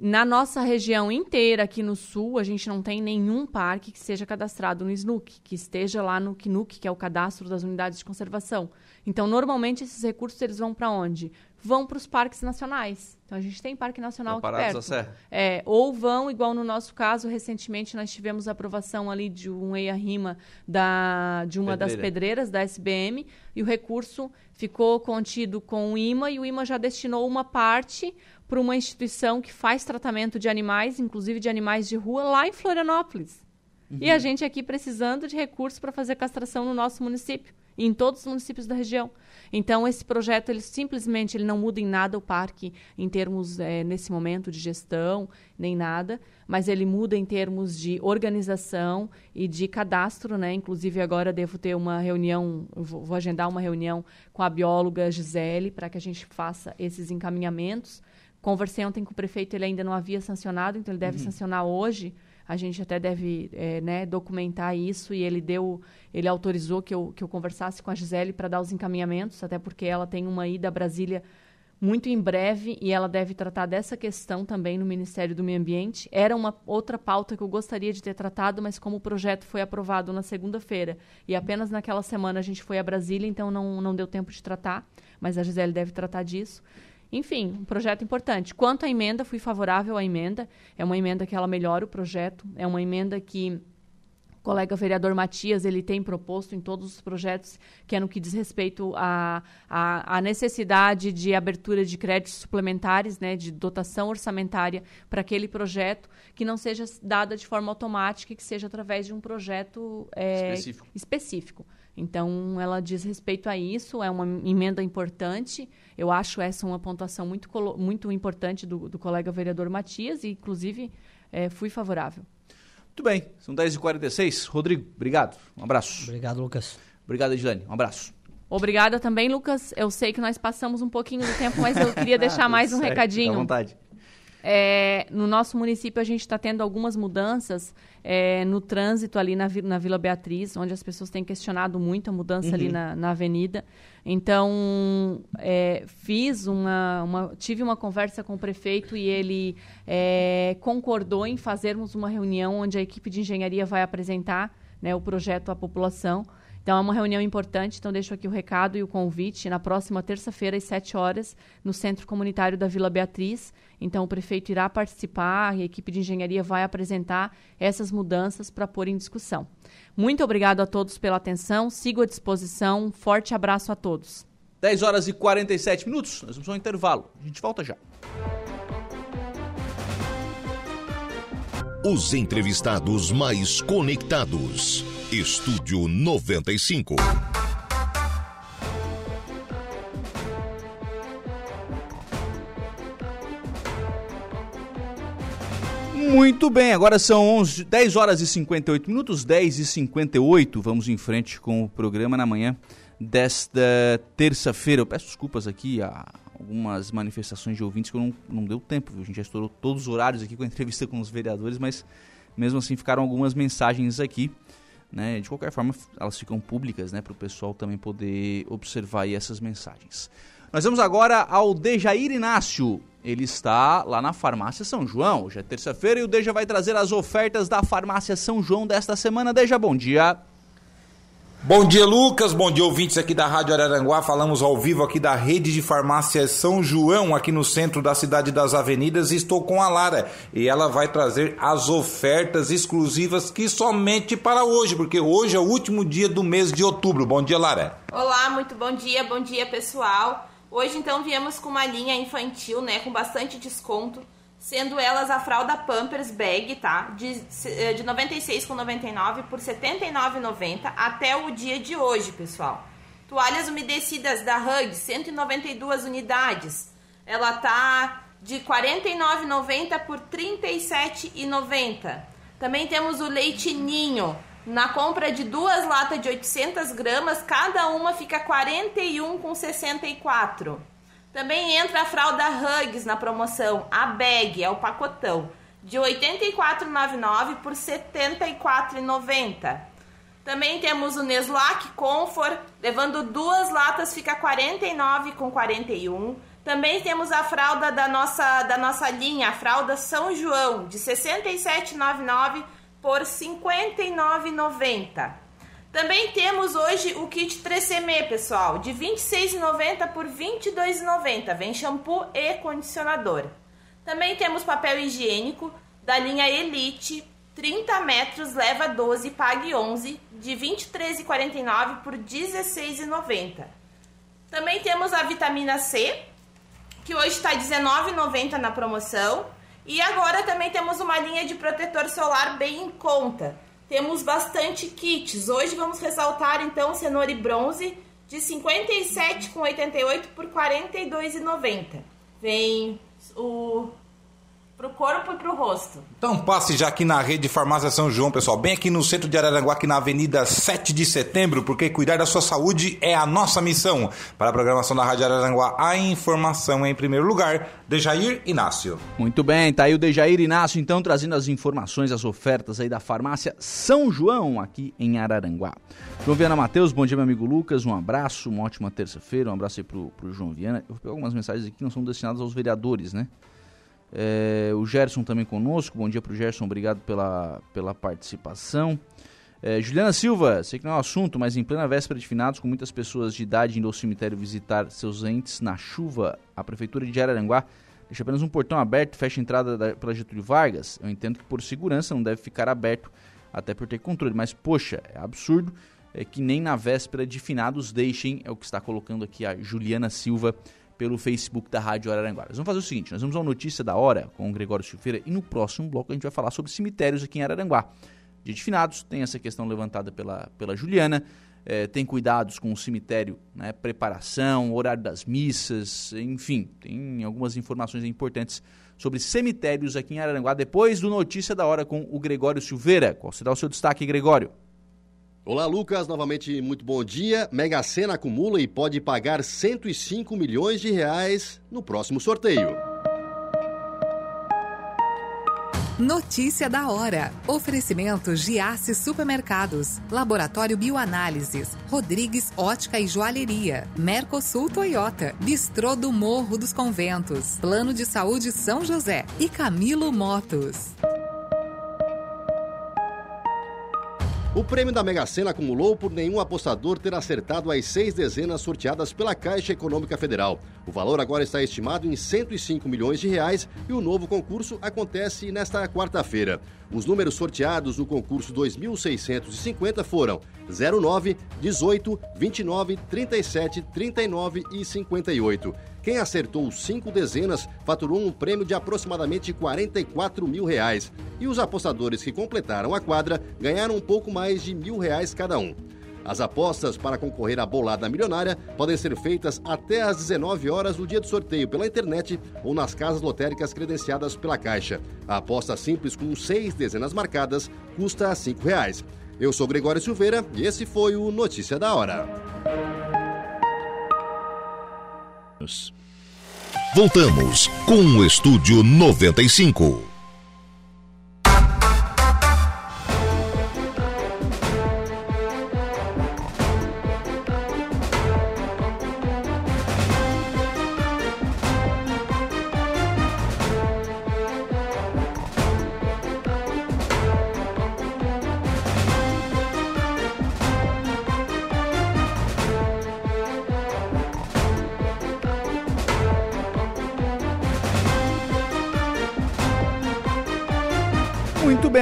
Na nossa região inteira, aqui no sul, a gente não tem nenhum parque que seja cadastrado no SNUC, que esteja lá no CNUC, que é o cadastro das unidades de conservação. Então, normalmente, esses recursos eles vão para onde? Vão para os parques nacionais. Então, a gente tem Parque Nacional aqui perto. Serra. É, ou vão, igual no nosso caso, recentemente nós tivemos a aprovação ali de um EIA-RIMA da, de uma Pedreira. das pedreiras da SBM, e o recurso ficou contido com o IMA, e o IMA já destinou uma parte para uma instituição que faz tratamento de animais, inclusive de animais de rua, lá em Florianópolis. Uhum. E a gente aqui precisando de recursos para fazer castração no nosso município e em todos os municípios da região. Então, esse projeto, ele simplesmente ele não muda em nada o parque em termos, é, nesse momento, de gestão, nem nada, mas ele muda em termos de organização e de cadastro, né? Inclusive, agora devo ter uma reunião, vou, vou agendar uma reunião com a bióloga Gisele para que a gente faça esses encaminhamentos Conversei ontem com o prefeito, ele ainda não havia sancionado, então ele deve uhum. sancionar hoje. A gente até deve é, né, documentar isso e ele deu, ele autorizou que eu, que eu conversasse com a Gisele para dar os encaminhamentos, até porque ela tem uma ida a Brasília muito em breve e ela deve tratar dessa questão também no Ministério do Meio Ambiente. Era uma outra pauta que eu gostaria de ter tratado, mas como o projeto foi aprovado na segunda-feira e apenas naquela semana a gente foi a Brasília, então não, não deu tempo de tratar, mas a Gisele deve tratar disso. Enfim, um projeto importante. Quanto à emenda, fui favorável à emenda. É uma emenda que ela melhora o projeto. É uma emenda que o colega vereador Matias ele tem proposto em todos os projetos, que é no que diz respeito à a, a, a, necessidade de abertura de créditos suplementares, né, de dotação orçamentária para aquele projeto, que não seja dada de forma automática, que seja através de um projeto é, específico. específico. Então, ela diz respeito a isso, é uma emenda importante. Eu acho essa uma pontuação muito, muito importante do, do colega vereador Matias e, inclusive, é, fui favorável. Muito bem, são 10h46. Rodrigo, obrigado. Um abraço. Obrigado, Lucas. Obrigado, Edilane. Um abraço. Obrigada também, Lucas. Eu sei que nós passamos um pouquinho do tempo, mas eu queria (laughs) deixar mais um certo, recadinho. à vontade. É, no nosso município, a gente está tendo algumas mudanças é, no trânsito ali na, na, Vila Beatriz, onde as pessoas têm questionado muito a mudança uhum. ali na, na, avenida. Então, é, fiz uma, uma, tive uma conversa com o prefeito e ele é, concordou em fazermos uma reunião onde a equipe de engenharia vai apresentar né, o projeto à população. Então é uma reunião importante, então deixo aqui o recado e o convite na próxima terça-feira às 7 horas no Centro Comunitário da Vila Beatriz. Então o prefeito irá participar a equipe de engenharia vai apresentar essas mudanças para pôr em discussão. Muito obrigado a todos pela atenção, sigo à disposição, um forte abraço a todos. 10 horas e 47 minutos, nós vamos ao intervalo. A gente volta já. Os entrevistados mais conectados. Estúdio 95. Muito bem, agora são 11, 10 horas e 58 minutos, 10 e 58. Vamos em frente com o programa na manhã desta terça-feira. Eu peço desculpas aqui a algumas manifestações de ouvintes que não, não deu tempo, viu? A gente já estourou todos os horários aqui com a (laughs) entrevista com os vereadores, mas mesmo assim ficaram algumas mensagens aqui. Né? De qualquer forma, elas ficam públicas né? para o pessoal também poder observar essas mensagens. Nós vamos agora ao Dejair Inácio. Ele está lá na Farmácia São João. Hoje é terça-feira e o Deja vai trazer as ofertas da Farmácia São João desta semana. Deja, bom dia. Bom dia, Lucas. Bom dia, ouvintes aqui da Rádio Araranguá. Falamos ao vivo aqui da rede de farmácias São João, aqui no centro da cidade das avenidas. Estou com a Lara e ela vai trazer as ofertas exclusivas que somente para hoje, porque hoje é o último dia do mês de outubro. Bom dia, Lara. Olá, muito bom dia. Bom dia, pessoal. Hoje, então, viemos com uma linha infantil, né, com bastante desconto sendo elas a fralda Pampers Bag, tá? De, eh, de 96,99 por 79,90 até o dia de hoje, pessoal. Toalhas umedecidas da Hug, 192 unidades. Ela tá de 49,90 por 37,90. Também temos o leite ninho. Na compra de duas latas de 800 gramas, cada uma fica 41,64. Também entra a fralda Hugs na promoção, a bag, é o pacotão, de R$ 84,99 por R$ 74,90. Também temos o Neslac Comfort, levando duas latas fica R$ 49,41. Também temos a fralda da nossa, da nossa linha, a fralda São João, de R$ 67,99 por R$ 59,90. Também temos hoje o kit 3CM, pessoal, de R$ 26,90 por R$ 22,90. Vem shampoo e condicionador. Também temos papel higiênico da linha Elite, 30 metros, leva 12, pague 11, de R$ 23,49 por R$ 16,90. Também temos a vitamina C, que hoje está R$ 19,90 na promoção. E agora também temos uma linha de protetor solar bem em conta temos bastante kits. Hoje vamos ressaltar então cenoura e bronze de 57,88 por 42,90. Vem o pro corpo e pro rosto. Então passe já aqui na rede Farmácia São João, pessoal, bem aqui no centro de Araranguá, aqui na Avenida 7 de Setembro, porque cuidar da sua saúde é a nossa missão. Para a programação da Rádio Araranguá, a informação é em primeiro lugar. Dejair Inácio. Muito bem, tá aí o Dejair Inácio, então, trazendo as informações, as ofertas aí da Farmácia São João, aqui em Araranguá. João Viana Matheus, bom dia, meu amigo Lucas, um abraço, uma ótima terça-feira, um abraço aí pro, pro João Viana. Eu vou pegar algumas mensagens aqui que não são destinadas aos vereadores, né? É, o Gerson também conosco. Bom dia para o Gerson, obrigado pela, pela participação. É, Juliana Silva, sei que não é um assunto, mas em plena véspera de finados, com muitas pessoas de idade indo ao cemitério visitar seus entes na chuva, a Prefeitura de Araranguá deixa apenas um portão aberto, fecha a entrada da, pela Getúlio Vargas. Eu entendo que por segurança não deve ficar aberto, até por ter controle, mas poxa, é absurdo é, que nem na véspera de finados deixem, é o que está colocando aqui a Juliana Silva pelo Facebook da Rádio Araranguá. Nós vamos fazer o seguinte, nós vamos a uma notícia da hora com o Gregório Silveira e no próximo bloco a gente vai falar sobre cemitérios aqui em Araranguá. Dia de finados, tem essa questão levantada pela, pela Juliana, é, tem cuidados com o cemitério, né, preparação, horário das missas, enfim, tem algumas informações importantes sobre cemitérios aqui em Araranguá, depois do Notícia da Hora com o Gregório Silveira. Qual será o seu destaque, Gregório? Olá, Lucas. Novamente, muito bom dia. Mega Sena acumula e pode pagar 105 milhões de reais no próximo sorteio. Notícia da hora. Oferecimento Giasse Supermercados, Laboratório Bioanálises, Rodrigues Ótica e Joalheria, Mercosul Toyota, Bistrô do Morro dos Conventos, Plano de Saúde São José e Camilo Motos. O prêmio da Mega Sena acumulou por nenhum apostador ter acertado as seis dezenas sorteadas pela Caixa Econômica Federal. O valor agora está estimado em 105 milhões de reais e o novo concurso acontece nesta quarta-feira. Os números sorteados no concurso 2650 foram 09 18 29 37 39 e 58. Quem acertou cinco dezenas faturou um prêmio de aproximadamente 44 mil reais. E os apostadores que completaram a quadra ganharam um pouco mais de mil reais cada um. As apostas para concorrer à bolada milionária podem ser feitas até às 19 horas do dia do sorteio pela internet ou nas casas lotéricas credenciadas pela Caixa. A aposta simples com seis dezenas marcadas custa 5 reais. Eu sou Gregório Silveira e esse foi o Notícia da Hora. Voltamos com o Estúdio 95.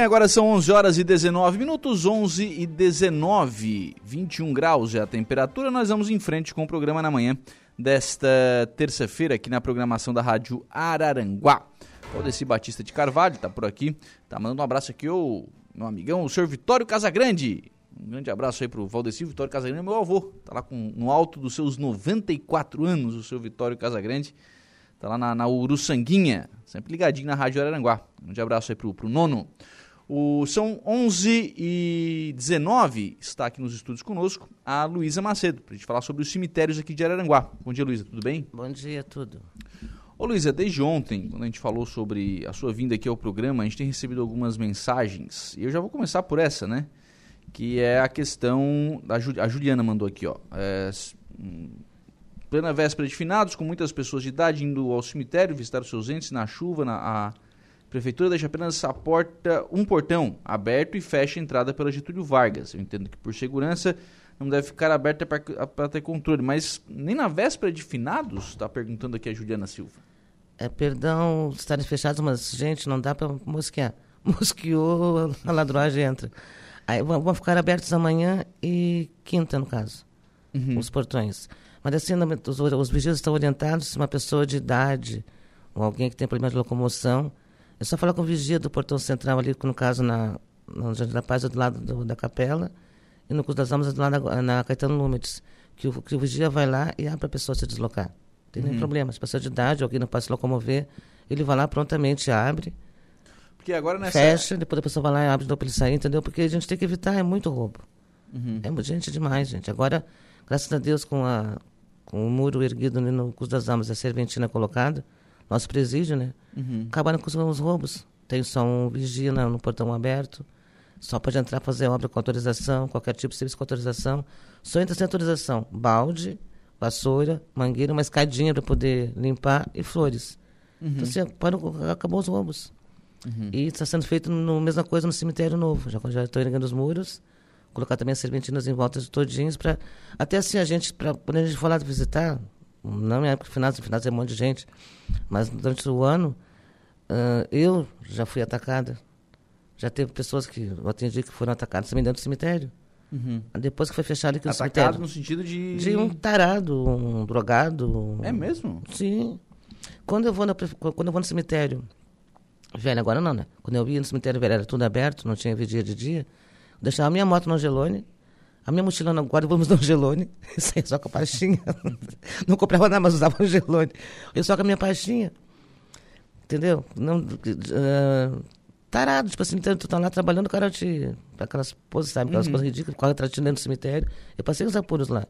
Agora são 11 horas e 19 minutos, 11 e 19, 21 graus é a temperatura. Nós vamos em frente com o programa na manhã desta terça-feira aqui na programação da Rádio Araranguá. Valdeci Batista de Carvalho está por aqui, tá mandando um abraço aqui o meu amigão, o senhor Vitório Casagrande. Um grande abraço aí pro Valdeci Vitório Casagrande, meu avô. Tá lá com, no alto dos seus 94 anos, o seu Vitório Casagrande. Tá lá na, na Uruçanguinha, sempre ligadinho na Rádio Araranguá. Um grande abraço aí pro, pro nono. O, são 11 e 19 está aqui nos estúdios conosco a Luísa Macedo, para a gente falar sobre os cemitérios aqui de Araranguá. Bom dia, Luísa, tudo bem? Bom dia, tudo. Ô Luísa, desde ontem, quando a gente falou sobre a sua vinda aqui ao programa, a gente tem recebido algumas mensagens, e eu já vou começar por essa, né? Que é a questão, da Ju, a Juliana mandou aqui, ó. É, plena véspera de finados, com muitas pessoas de idade indo ao cemitério visitar os seus entes na chuva, na, a prefeitura deixa apenas a porta, um portão aberto e fecha a entrada pela Getúlio Vargas. Eu entendo que por segurança não deve ficar aberta para ter controle, mas nem na véspera de finados, está perguntando aqui a Juliana Silva. É, perdão estarem fechados, mas, gente, não dá para mosquear. (laughs) Mosqueou, a ladroagem entra. Aí vão ficar abertos amanhã e quinta, no caso, uhum. os portões. Mas assim, os, os vigias estão orientados se uma pessoa de idade ou alguém que tem problema de locomoção, é só falar com o vigia do portão central ali, no caso na, na Jardim da Paz, do lado do, da capela, e no Curso das Almas, do lado da, na Caetano Lumites, que o, que o vigia vai lá e abre para a pessoa se deslocar. Não tem uhum. nenhum problema. Se pessoa de idade, alguém não pode se locomover, ele vai lá prontamente, abre, Porque agora nessa... fecha, depois a pessoa vai lá e abre para ele sair, entendeu? Porque a gente tem que evitar, é muito roubo. Uhum. É gente demais, gente. Agora, graças a Deus, com, a, com o muro erguido no Curso das Almas, a serventina colocada, nosso presídio, né? Uhum. Acabaram com os roubos. Tem só um vigia no, portão aberto. Só pode entrar fazer obra com autorização, qualquer tipo de serviço com autorização. Só entra sem autorização. Balde, vassoura, mangueira, uma escadinha para poder limpar e flores. Uhum. Então, assim, parou, acabou os roubos. Uhum. E está sendo feito a mesma coisa no cemitério novo. Já já estou erguendo os muros, colocar também as serpentinas em volta de todinhos para até assim a gente para quando a gente for lá visitar, não é época de finais, finais é um monte de gente, mas durante o ano uh, eu já fui atacada. Já teve pessoas que eu atendi que foram atacadas também dentro do cemitério. Uhum. Depois que foi fechado aqui o Atacado cemitério. no sentido de... De um tarado, um drogado. É mesmo? Sim. Quando eu vou no, quando eu vou no cemitério, velho, agora não, né? Quando eu ia no cemitério velho, era tudo aberto, não tinha dia de dia. Eu deixava a minha moto no Angelone, a minha mochila no guarda, vamos no Angelone. (laughs) Saía só com a pastinha. (laughs) não comprava nada, mas usava Angelone. Eu só com a minha pastinha. Entendeu? Não, uh, tarado, tipo assim, tu tá lá trabalhando, o cara te. Aquelas poses, sabe? Aquelas uhum. coisas ridículas, corre atrás dentro do cemitério. Eu passei os apuros lá.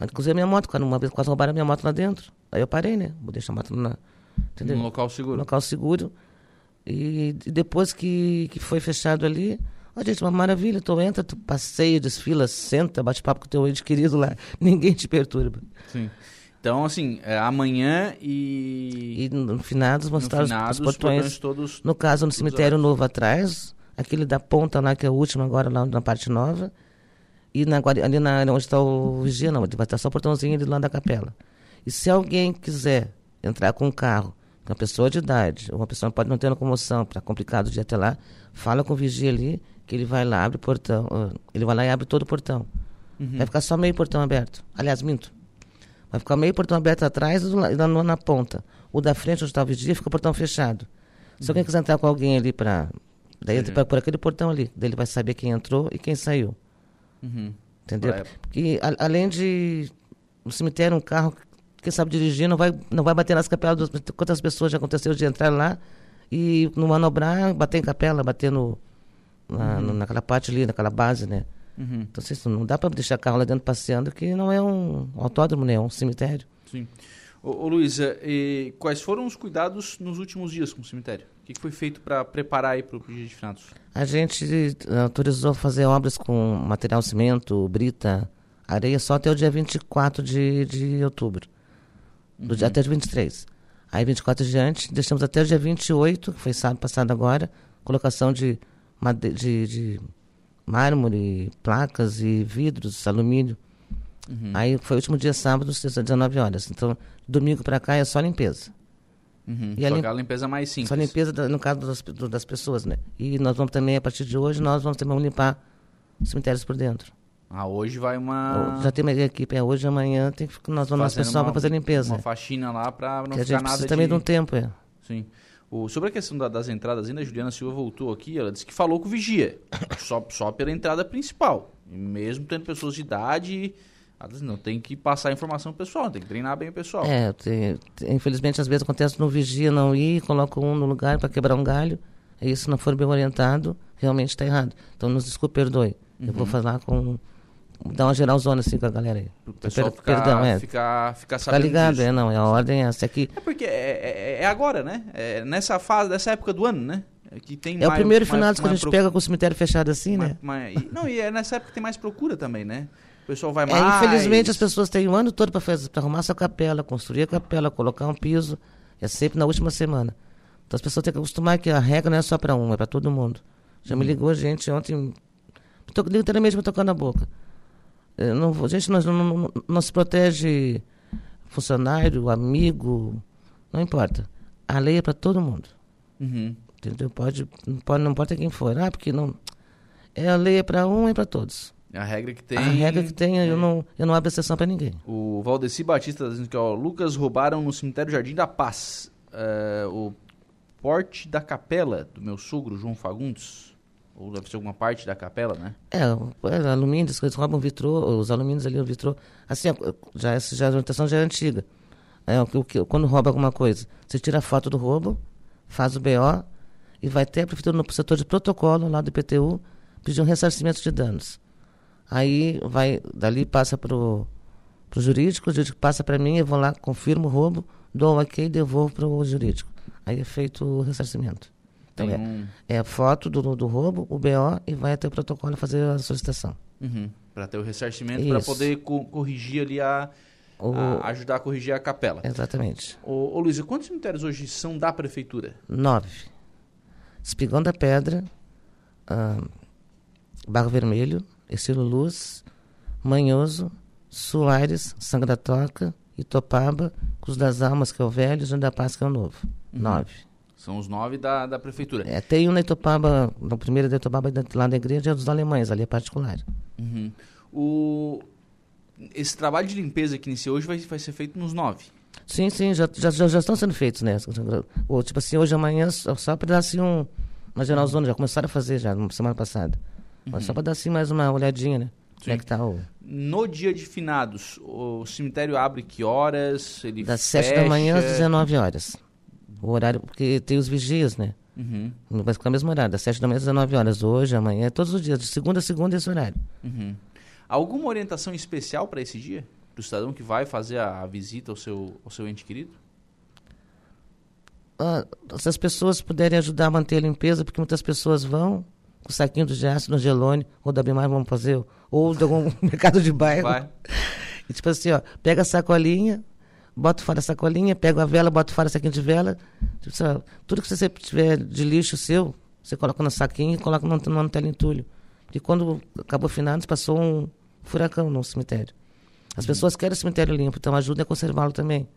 Inclusive a minha moto, uma vez quase roubaram a minha moto lá dentro. Aí eu parei, né? Vou deixar a moto na. Entendeu? No local seguro. No local seguro. E depois que, que foi fechado ali, ó, gente, uma maravilha, tu entra, tu passeia, desfila, senta, bate papo com o teu ente querido lá. (laughs) Ninguém te perturba. Sim. Então, assim, é amanhã e. E no finados mostrar no finados, os, os portões. Os todos, no caso, no cemitério horas. novo atrás, aquele da ponta lá, que é o último agora, lá na parte nova. E na, ali na, onde está o vigia, não, vai estar só o portãozinho ali lá da capela. E se alguém quiser entrar com um carro, uma pessoa de idade, uma pessoa pode não ter locomoção, para complicado de ir até lá, fala com o vigia ali, que ele vai lá, abre o portão, ah, ele vai lá e abre todo o portão. Vai ficar só meio portão aberto. Aliás, minto. Vai ficar meio portão aberto atrás e na, na ponta. O da frente, onde está o vigia, fica o portão fechado. Se alguém quiser entrar com alguém ali para. Daí entra pra- por aquele portão ali. Daí ele vai saber quem entrou e quem saiu. Entendeu? Pra- Porque a- além de. No cemitério, um carro, quem sabe dirigir, não vai, não vai bater nas capelas. Quantas pessoas já aconteceu de entrar lá e no manobrar, bater em capela, bater no, na, no- naquela parte ali, naquela base, né? Então, assim, não dá para deixar carro lá dentro passeando, que não é um autódromo, né? É um cemitério. Sim. Ô, ô Luísa, e quais foram os cuidados nos últimos dias com o cemitério? O que, que foi feito para preparar aí para o dia de finados? A gente eh, autorizou fazer obras com material cimento, brita, areia só até o dia 24 de, de outubro. Do dia, até o dia 23. Aí 24 diante, deixamos até o dia 28, que foi sábado passado agora, colocação de, de, de mármore, placas e vidros, alumínio. Aí foi o último dia sábado, às 19 horas. Então, domingo para cá é só limpeza. Uhum. E a Só aquela limpeza mais simples. Só limpeza, no caso das, das pessoas, né? E nós vamos também, a partir de hoje, nós vamos também limpar os cemitérios por dentro. Ah, hoje vai uma... Já tem uma equipe, é hoje, amanhã, tem que, nós vamos, nosso pessoal vai fazer limpeza. Uma faxina lá para não que a ficar gente nada precisa também de... de um tempo, é. Sim. O, sobre a questão da- das entradas ainda, a Juliana Silva voltou aqui, ela disse que falou com o vigia, só, só pela entrada principal. Mesmo tendo pessoas de idade, não tem que passar informação pessoal, tem que treinar bem o pessoal. É, tem- infelizmente, às vezes acontece no vigia não ir, coloca um no lugar para quebrar um galho, e se não for bem orientado, realmente está errado. Então, nos desculpe, perdoe. Eu Uhum. vou falar com... dar uma geralzona assim com a galera aí. O pessoal Per- ficar, Perdão, é. ficar, ficar Ficar sabendo ligado, disso. é, não, é a ordem é essa aqui. É porque é, é- é agora, né? É nessa fase, nessa época do ano, né? É, que tem É o mais- primeiro mais- final que a gente pro- pega com o cemitério fechado assim, mais- né? mais- e- não, e é nessa época que tem mais procura também, né? O pessoal vai É, mais... infelizmente as pessoas têm o ano todo para arrumar sua capela, construir a capela, colocar um piso. É sempre na última semana. Então as pessoas têm que acostumar que a regra não é só para um, é para todo mundo. Já Uhum. me ligou gente ontem, to- literalmente me tocando na boca. Não, gente, nós não, não, não se protege funcionário, amigo, não importa. A lei é para todo mundo. Uhum. Entendeu? Pode, não, pode, não importa quem for. Ah, porque não. É a lei é para um e para todos. A regra que tem... A regra que tem, é. eu, não, eu não abro exceção para ninguém. O Valdeci Batista tá dizendo que ó, Lucas roubaram no cemitério Jardim da Paz é, o porte da capela do meu sogro, João Fagundes. Ou deve ser alguma parte da capela, né? É, é alumínio, as coisas roubam vitrô, os alumínios ali, o vitrô. Assim, já, essa já, a orientação já é antiga. É, o que- o quando rouba alguma coisa, você tira a foto do roubo, faz o BO e vai até a prefeitura no setor de protocolo lá do IPTU pedir um ressarcimento de danos. Aí vai, dali passa pro, pro jurídico, o jurídico passa para mim, eu vou lá, confirmo o roubo, dou o ok e devolvo pro jurídico. Aí é feito o ressarcimento. Então é, um- é foto do, do roubo, o BO e vai até o protocolo fazer a solicitação. Uhum. Para ter o ressarcimento, para poder co- corrigir ali a, O- a- ajudar a corrigir a capela. Exatamente. Ô, ô Luiz, quantos cemitérios hoje são da prefeitura? Nove. Espigão da Pedra, ah, Barro Vermelho, Estilo Luz, Manhoso, Soares, Sangue da Toca, Itopaba, Cruz das Almas, que é o velho, e da Paz, que é o novo. Nove. São os nove da, da prefeitura. É, tem um na Itopaba, no primeiro da Itopaba, lá da igreja, é dos alemães, ali é particular. Uhum. O, esse trabalho de limpeza que iniciou hoje vai, vai ser feito nos nove. Sim, sim, já, já, já, já estão sendo feitos, né? Ou, tipo assim, hoje, amanhã, só, só para dar assim um, uma geralzona, já começaram a fazer já, na semana passada. Mas só para dar assim mais uma olhadinha, né? Como é que tá o... No dia de finados, o cemitério abre que horas? Ele Das fecha? 7 da manhã às 19 horas. O horário, porque tem os vigias, né? Uhum, Não vai ficar o mesmo horário, das 7 da manhã às 19 horas. Hoje, amanhã, todos os dias, de segunda a segunda esse horário. uhum. Alguma orientação especial para esse dia? Do cidadão que vai fazer a, a visita ao seu, ao seu ente querido? Ah, se as pessoas puderem ajudar a manter a limpeza, porque muitas pessoas vão com saquinho de aço no gelone, ou da Bimar vamos fazer, ou de algum (laughs) mercado de bairro. Vai. E tipo assim, ó, pega a sacolinha, bota fora a sacolinha, pega a vela, bota fora o saquinho de vela. Tipo tudo que você tiver de lixo seu, você coloca no saquinho e coloca no, no teleentulho. E quando acabou finados, passou um furacão no cemitério. As pessoas querem o cemitério limpo, então ajudem a conservá-lo também.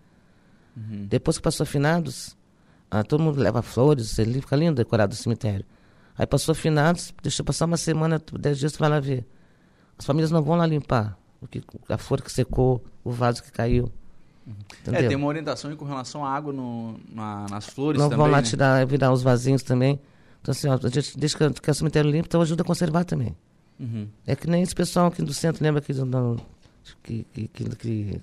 Depois que passou finados, ah, todo mundo leva flores, ele fica lindo decorado o cemitério. Aí passou finados, deixou passar uma semana, dez dias, tu vai lá ver. As famílias não vão lá limpar o que, a flor que secou, o vaso que caiu. É, tem uma orientação com relação à água no, na- nas flores não também, vão lá né? tirar, virar os vasinhos também. Então, assim, ó, a gente deixa que, que é o cemitério limpo, então ajuda a conservar também. Uhum. É que nem esse pessoal aqui do centro, lembra que, não, que, que, que, que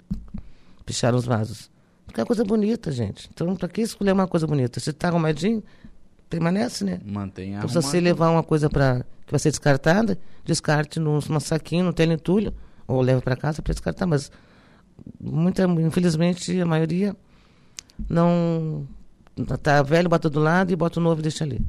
picharam os vasos? Porque é uma coisa bonita, gente. Então, pra que escolher uma coisa bonita? Se tá arrumadinho, permanece, né? Mantém a Então, se você levar uma coisa para que vai ser descartada, descarte num, num saquinho, no telentulho, ou leva para casa para descartar. Mas, muita, infelizmente, a maioria não. Tá velho, bota do lado e bota o novo e deixa ali.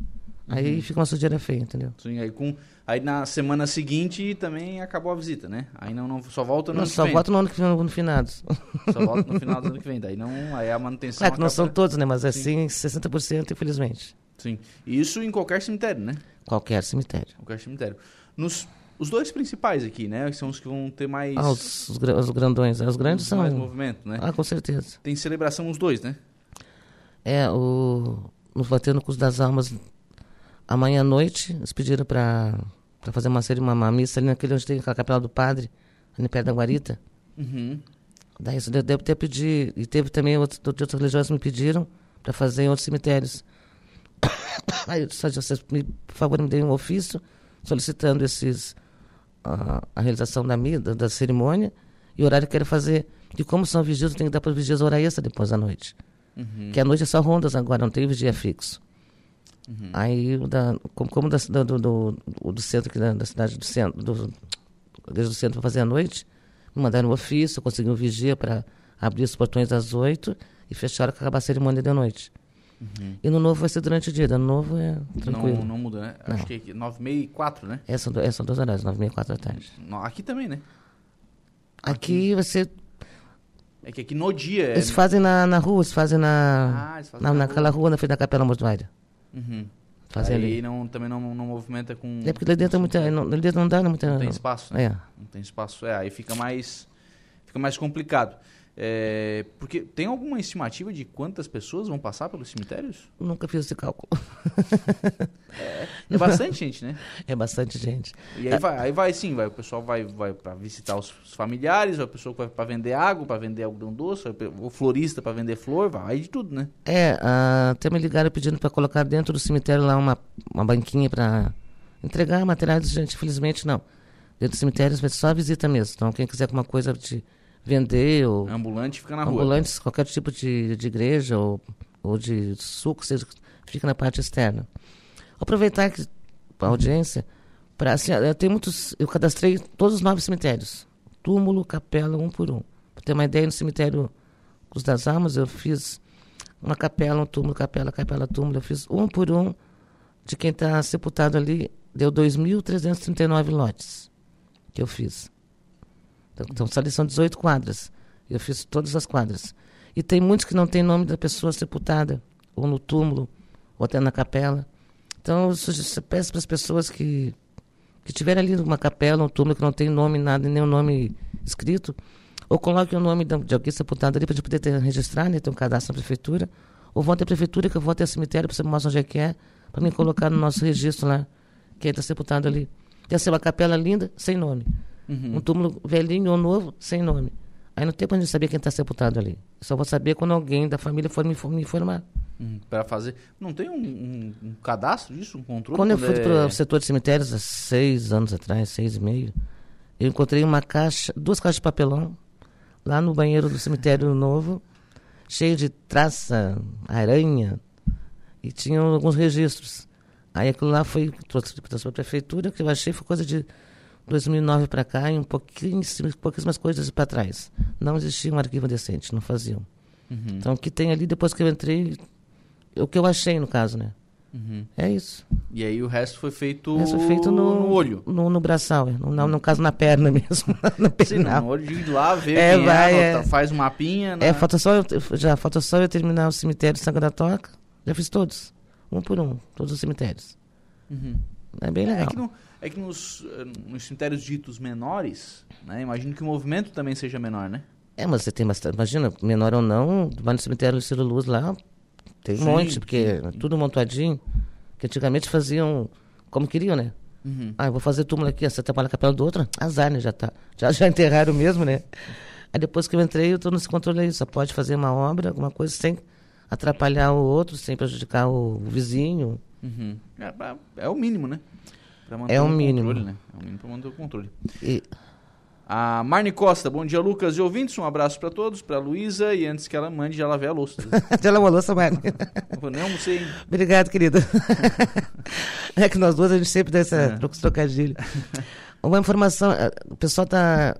Aí Uhum. fica uma sujeira feia, entendeu? Sim, aí, com, aí na semana seguinte também acabou a visita, né? Aí não, não só volta no Não, ano que só vem. volta no ano que vem, no finados. Só volta no final do ano (laughs) que vem. Daí não, aí a manutenção. É que não são todos, né? Mas Sim. assim, 60%, infelizmente. Sim. E Isso em qualquer cemitério, né? Qualquer cemitério. Qualquer cemitério. Nos, os dois principais aqui, né? São os que vão ter mais. Ah, os, os, os grandões. Os grandes são. mais movimento, né? Ah, com certeza. Tem celebração nos dois, né? É, o, no Batendo Cruz das Almas, amanhã à noite, eles pediram para fazer uma, série, uma, uma missa ali naquele onde tem a capela do padre, ali perto da Guarita. Uhum. Daí isso deve deve ter pedido. E teve também outros, de outras religiões que me pediram para fazer em outros cemitérios. (coughs) Aí eu disse, vocês, me, por favor, me deem um ofício solicitando esses, a, a realização da, da, da cerimônia e o horário que quero fazer. E como são vigias, eu tenho que dar para os vigias hora extra depois da noite. Uhum. Que à noite é só rondas agora, não tem vigia fixo. Aí, o da, como, como da, do, do, do centro aqui da, da cidade do centro, do, desde o centro para fazer à noite, me mandaram um ofício, eu consegui um vigia para abrir os portões às oito e fechar a hora que acabar a cerimônia da noite. E no novo vai ser durante o dia, no novo é tranquilo. Não, não muda, né? Acho Não. que aqui, 9, meia e 4, né? É, são, é, são dois horários, nove e meia, quatro da tarde. Aqui também, né? Aqui você. É que aqui no dia. é- Eles fazem na, na rua, eles fazem na. Ah, eles fazem na, na naquela rua. na frente da capela mortuária. Uhum. Fazem Aí ali. não, também não, não movimenta com. É porque lá dentro é muita. Não, ali dentro não dá muita. Não tem espaço, né? É. Não tem espaço. É, aí fica mais. Fica mais complicado. É, porque tem alguma estimativa de quantas pessoas vão passar pelos cemitérios? Nunca fiz esse cálculo. (laughs) É bastante gente, né? É bastante gente. E aí vai, aí vai sim, vai, o pessoal vai, vai para visitar os os familiares, vai o pessoal que vai para vender água, para vender algodão doce, o florista para vender flor, vai de tudo, né? É, até me ligaram pedindo para colocar dentro do cemitério lá uma, uma banquinha para entregar materiais, gente. Infelizmente, não. Dentro do cemitério vai ser só a visita mesmo. Então, quem quiser alguma coisa de vender ou Ambulante fica na rua. ambulantes, qualquer tipo de, de igreja ou, ou de suco, seja, fica na parte externa. Aproveitar que a audiência, para assim, eu tenho muitos, eu cadastrei todos os nove cemitérios, túmulo, capela, um por um. Para ter uma ideia, no cemitério Cruz das Almas, eu fiz uma capela, um túmulo, capela, capela, túmulo, eu fiz um por um de quem está sepultado ali, deu 2.339 lotes que eu fiz. Então, então são 18 quadras. Eu fiz todas as quadras. E tem muitos que não tem nome da pessoa sepultada, ou no túmulo, ou até na capela. Então, eu peço para as pessoas que, que tiverem ali uma capela, um túmulo que não tem nome, nada, nem um nome escrito, ou coloquem o nome de alguém sepultado ali para gente poder ter, registrar, né, ter um cadastro na prefeitura, ou vão até a prefeitura, que eu vou até o cemitério para você me mostrar onde é que é, para me colocar no nosso registro lá, quem está sepultado ali. Deve ser uma capela linda, sem nome. Um túmulo velhinho ou novo, sem nome. Aí não tem pra gente saber quem está sepultado ali. Só vou saber quando alguém da família for me, me informar. para fazer. Não tem um, um- um cadastro disso, um controle? Quando eu fui é- para o setor de cemitérios, há seis anos atrás, seis e meio, eu encontrei uma caixa, duas caixas de papelão, lá no banheiro do cemitério (laughs) novo, cheio de traça, aranha, e tinham alguns registros. Aí aquilo lá foi, trouxe trouxe para a prefeitura, que eu achei foi coisa de 2009 para cá, e um pouquinho, pouquíssimas coisas para trás. Não existia um arquivo decente, não faziam. Então o que tem ali, depois que eu entrei, o que eu achei no caso, né? É isso. E aí o resto foi feito, foi feito no, olho. No, no braçal, é. no, no, no caso na perna (laughs) mesmo. na Sim, no pernal. olho de ir lá, ver É, quem vai, é, é. faz um mapinha. Né? É, falta só eu, já falta só eu terminar o cemitério de Sanga da Toca. Já fiz todos. Um por um, todos os cemitérios. É bem É legal. no- é que nos, eh, nos cemitérios ditos menores, né? Imagino que o movimento também seja menor, né? É, mas você tem bastante. Imagina, menor ou não, vai no cemitério do Ciro Luz lá, tem um Sim, monte, porque é tudo montadinho. Que antigamente faziam como queriam, né? Ah, eu vou fazer túmulo aqui, você trabalha a capela do outro, azar, né? Já, tá, já, já enterraram mesmo, né? Aí depois que eu entrei, eu tô nesse controle aí, só pode fazer uma obra, alguma coisa sem atrapalhar o outro, sem prejudicar o vizinho. Uhum. É, pra- é o mínimo, né? Pra manter É o um mínimo. Controle, né? É o mínimo pra manter o controle. E, A Marne Costa, bom dia, Lucas e ouvintes. Um abraço pra todos, pra Luísa. E antes que ela mande, já lavei a louça. (laughs) já lavou a louça, Marne. (laughs) Eu nem almocei ainda. Obrigado, querida. (laughs) é que nós duas a gente sempre dá essa É. troca trocadilho. Uma informação, eh, o pessoal tá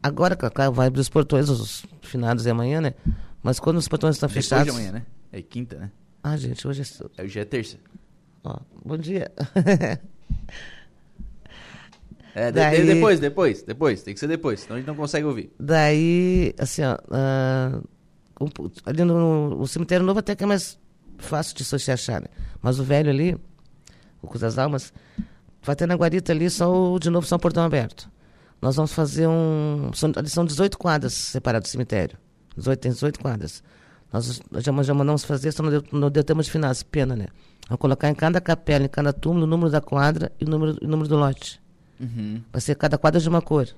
agora, claro, vai abrir os portões, os finados é amanhã, né? Mas quando os portões estão Depois fechados. de amanhã, né? É quinta, né? Ah, gente, hoje é. Hoje é terça. Ó, bom dia. É, de- Daí- de- depois, depois, depois. Tem que ser depois, senão a gente não consegue ouvir. Daí, assim, ó, um- ali no, o cemitério novo até que é mais fácil de se achar, né? Mas o velho ali, o Cruz das Almas, vai ter na guarita ali só o de novo São Portão Aberto. Nós vamos fazer um. São, ali são 18 quadras separadas do cemitério. 18, tem 18 quadras. Nós já, já mandamos fazer, só não deu, não deu tempo de finais, pena, né? Vamos colocar em cada capela, em cada túmulo, o número da quadra e o número, o número do lote. Uhum, Vai ser cada quadra de uma cor.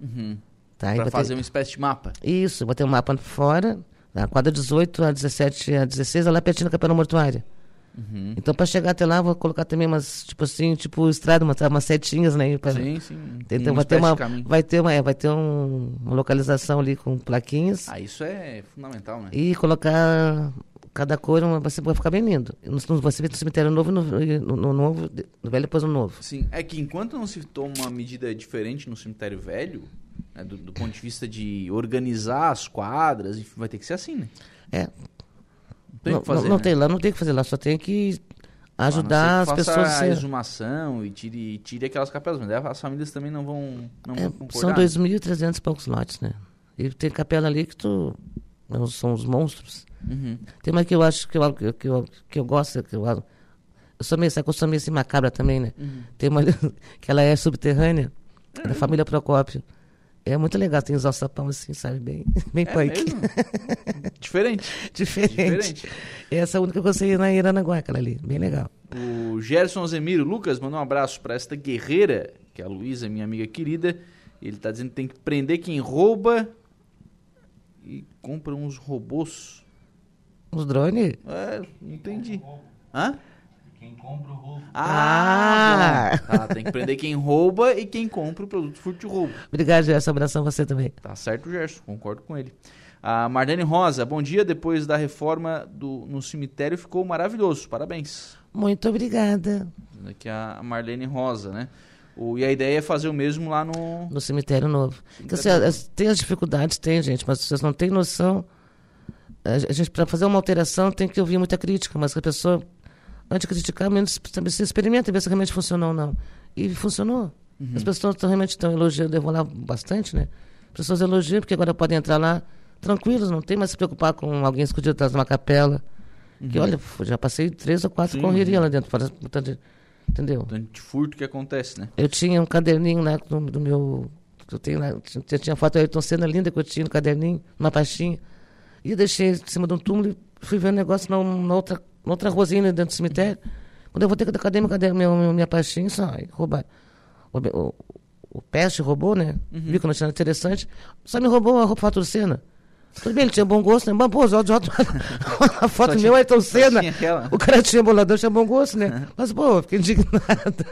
uhum. Tá? Pra vai ter- fazer uma espécie de mapa. isso, botei um mapa fora, da quadra 18 a 17 a 16, é lá pertinho da capela mortuária. Uhum. Então, para chegar até lá, vou colocar também umas, tipo assim, tipo estrada, umas, umas setinhas, né? Pra, Sim, sim. Então, vai ter uma, vai ter uma, é, vai ter um- uma localização ali com plaquinhas Ah, isso é fundamental, né? e colocar cada cor, uma, vai, ficar bem lindo. Vai ser no cemitério novo no, no, no novo, no velho depois no novo. Sim, é que enquanto não se toma uma medida diferente no cemitério velho, né, do, do ponto de vista de organizar as quadras, enfim, vai ter que ser assim, né? É, tem não, fazer, não, não né? tem lá, não tem o que fazer lá, só tem que ajudar as pessoas a a ser- exumação e tire, tire aquelas capelas, mas as famílias também não vão, não É, vão são 2.300 e poucos lotes, né? E tem capela ali que tu. não São os monstros. Uhum. Tem uma que eu acho que eu, que eu, que eu, que eu gosto. Que eu, eu sou meio, eu sou meio assim macabra também, né? Uhum. Tem uma (laughs) que ela é subterrânea, da família Procópio. É muito legal, tem os alçapão assim, sabe? Bem, (laughs) bem É punk. (laughs) Diferente. Diferente. Diferente. Essa é a única que eu consegui na Iranaguá, aquela ali. Bem legal. O Gerson Zemiro Lucas mandou um abraço para esta guerreira, que é a Luísa, minha amiga querida. Ele tá dizendo que tem que prender quem rouba e compra uns robôs. Os drones? É, entendi. Hã? Quem compra o roubo. Ah, Ah! Tá, tem que prender quem rouba e quem compra o produto furto de roubo. Obrigado, Gerson. Abração a você também. Tá certo, Gerson, concordo com ele. A Marlene Rosa, bom dia. Depois da reforma do, no cemitério ficou maravilhoso. Parabéns. Muito obrigada. Aqui a Marlene Rosa, né? O, e a ideia é fazer o mesmo lá no. No cemitério novo. Porque, assim, tem as dificuldades, tem, gente, mas vocês não têm noção. A gente, para fazer uma alteração, tem que ouvir muita crítica, mas que a pessoa, antes de criticar, menos se experimenta e vê se realmente funcionou ou não. E funcionou. As pessoas tão, realmente estão elogiando, eu vou lá bastante, né? As pessoas elogiam, porque agora podem entrar lá tranquilos, não tem mais se preocupar com alguém escondido atrás de uma capela. Que olha, já passei três ou quatro correrias lá dentro. para- Entendeu? Tanto de furto que acontece, né? Eu tinha um caderninho lá do, do meu. Eu tenho lá. Eu tinha foto do Ayrton Senna linda que eu tinha no caderninho, uma pastinha. E eu deixei em cima de um túmulo e fui ver um negócio na, na outra, outra ruazinha dentro do cemitério. Quando eu voltei, cadê meu caderno, meu, meu- minha pastinha? Só, aí, roubaram. O, o, o Peste roubou, né? Viu que eu não tinha nada interessante. Só me roubou a roupa Senna. Tudo bem, ele tinha bom gosto, né? Mas, pô, já, (laughs) a foto meu tinha- só Senna. tinha aquela. O cara tinha bolador, tinha bom gosto, né? Mas, pô, fiquei indignado.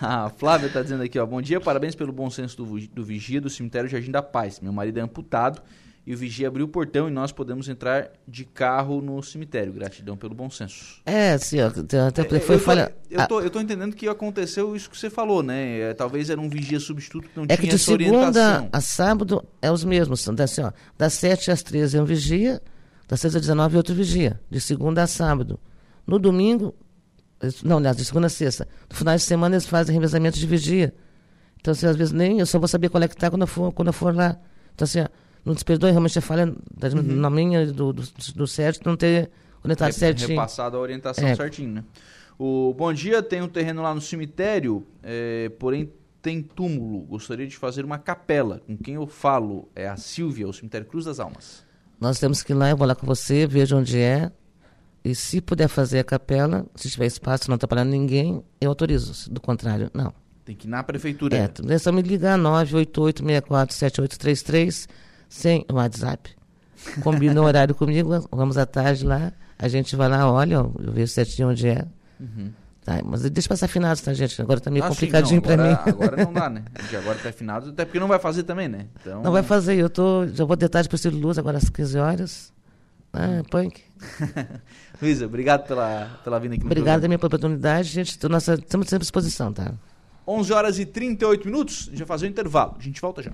A (laughs) Flávia tá dizendo aqui, ó. Bom dia, parabéns pelo bom senso do, do vigia do cemitério Jardim da Paz. Meu marido é amputado e o vigia abriu o portão e nós podemos entrar de carro no cemitério. Gratidão pelo bom senso. É, assim, ó, até É, foi eu, tô, falha. eu, Ah, tô, eu tô entendendo que aconteceu isso que você falou, né? É, talvez era um vigia substituto que não É que tinha de essa segunda orientação. a sábado é os mesmos. Da- assim, ó, das 7 às 13 é um vigia, das 6 às 19 é outro vigia. De segunda a sábado. No domingo, não, aliás, de segunda a sexta. No final de semana eles fazem revezamento de vigia. Então, assim, às vezes nem eu só vou saber qual é que tá quando eu for, quando eu for lá. Então, assim, ó, não te perdoe, realmente é falha da- na minha, do, do, do Sérgio, não ter conectado Re- certinho. Repassado a orientação É. certinho, né? O bom dia, tem um terreno lá no cemitério, é, porém tem túmulo. Gostaria de fazer uma capela. Com quem eu falo é a Silvia, o cemitério Cruz das Almas. Nós temos que ir lá, eu vou lá com você, vejo onde é. E se puder fazer a capela, se tiver espaço, não atrapalhando ninguém, eu autorizo. Do contrário, não. Tem que ir na prefeitura. É, é só me ligar 988-64-7833 sem o WhatsApp. Combina o horário comigo, vamos à tarde lá, a gente vai lá, olha, eu vejo certinho onde é. Uhum. Tá, mas deixa passar finados, tá, gente? Agora tá meio Ah, sim, complicadinho não, pra agora, mim. (laughs) Agora não dá, né? Porque agora tá finados, até porque não vai fazer também, né? Então, Não vai fazer, eu tô. Já vou de tarde pro Ciro Luz, agora às 15 horas. Ah, punk. (laughs) Luísa, obrigado pela, pela vinda aqui no Obrigado pela oportunidade, gente. Tô nossa, estamos sempre à disposição, tá? 11 horas e 38 minutos, vai fazer o intervalo. A gente volta já.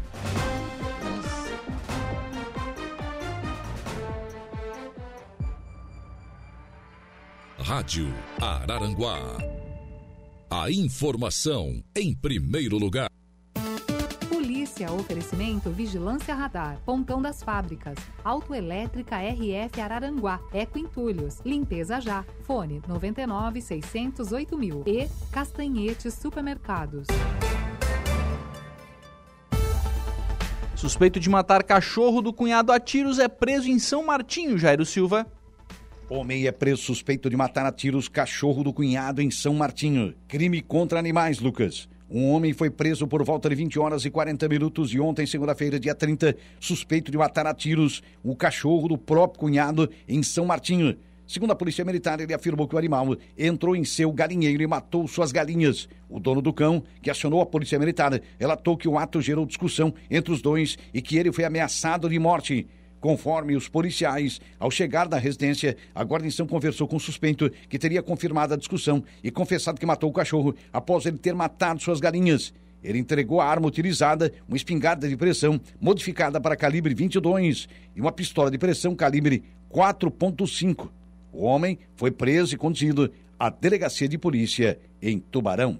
Rádio Araranguá. A informação em primeiro lugar. Polícia, oferecimento Vigilância Radar, Pontão das Fábricas, Autoelétrica RF Araranguá, Eco Entulhos, Limpeza Já, Fone 99 608 mil e Castanhetes Supermercados. Suspeito de matar cachorro do cunhado a tiros é preso em São Martinho, Jairo Silva. Homem é preso suspeito de matar a tiros cachorro do cunhado em São Martinho. Crime contra animais, Lucas. Um homem foi preso por volta de 20 horas e 40 minutos de ontem, segunda-feira, dia 30, suspeito de matar a tiros o cachorro do próprio cunhado em São Martinho. Segundo a polícia militar, ele afirmou que o animal entrou em seu galinheiro e matou suas galinhas. O dono do cão, que acionou a polícia militar, relatou que o ato gerou discussão entre os dois e que ele foi ameaçado de morte. Conforme os policiais, ao chegar da residência, a guarnição conversou com o suspeito, que teria confirmado a discussão e confessado que matou o cachorro após ele ter matado suas galinhas. Ele entregou a arma utilizada, uma espingarda de pressão modificada para calibre 22 e uma pistola de pressão calibre 4.5. O homem foi preso e conduzido à delegacia de polícia em Tubarão.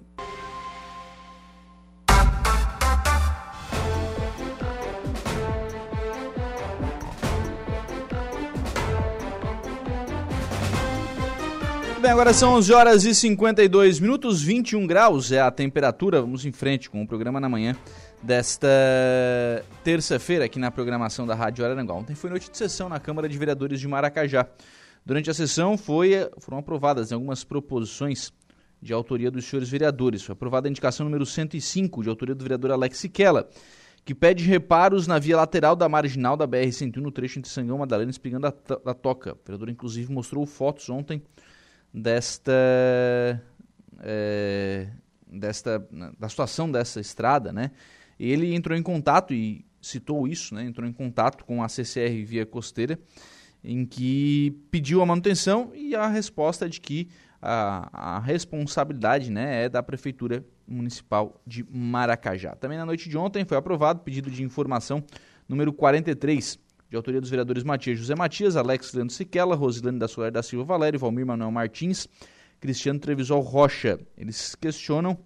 Bem, agora são 11 horas e 52 minutos, 21 graus é a temperatura. Vamos em frente com o programa na manhã desta terça-feira aqui na programação da Rádio Araranguá. Ontem foi noite de sessão na Câmara de Vereadores de Maracajá. Durante a sessão foi, foram aprovadas algumas proposições de autoria dos senhores vereadores. Foi aprovada a indicação número 105, de autoria do vereador Alex Siquela, que pede reparos na via lateral da marginal da BR-101 no trecho entre Sangão, Madalena e Espigão da, da Toca. O vereador, inclusive, mostrou fotos ontem desta, é, desta da situação dessa estrada, né? Ele entrou em contato e citou isso, né? Entrou em contato com a CCR Via Costeira, em que pediu a manutenção e a resposta é de que a, a responsabilidade, né, é da prefeitura municipal de Maracajá. Também na noite de ontem foi aprovado pedido de informação número 43 de autoria dos vereadores Matias José Matias, Alex Leandro Siquela, Rosilane da Solar da Silva Valério, Valmir Manuel Martins, Cristiano Trevisol Rocha. Eles questionam,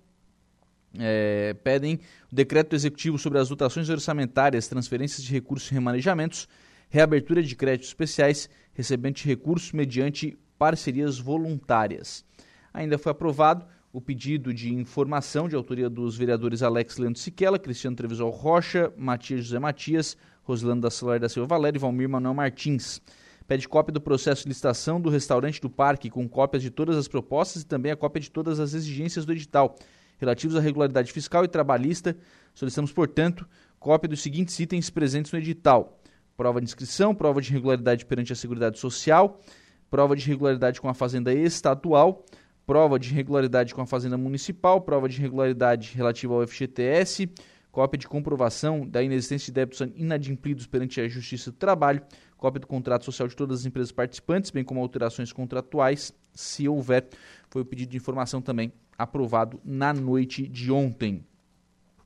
é, pedem o decreto executivo sobre as dotações orçamentárias, transferências de recursos e remanejamentos, reabertura de créditos especiais, recebimento de recursos mediante parcerias voluntárias. Ainda foi aprovado o pedido de informação de autoria dos vereadores Alex Leandro Siquela, Cristiano Trevisol Rocha, Matias José Matias, Rosilando da Solar da Silva Valério Valmir Manuel Martins. Pede cópia do processo de licitação do restaurante do parque com cópias de todas as propostas e também a cópia de todas as exigências do edital relativos à regularidade fiscal e trabalhista. Solicitamos, portanto, cópia dos seguintes itens presentes no edital: prova de inscrição, prova de regularidade perante a Seguridade Social, prova de regularidade com a Fazenda Estadual, prova de regularidade com a Fazenda Municipal, prova de regularidade relativa ao FGTS, cópia de comprovação da inexistência de débitos inadimplidos perante a Justiça do Trabalho, cópia do contrato social de todas as empresas participantes, bem como alterações contratuais, se houver. Foi o pedido de informação também aprovado na noite de ontem.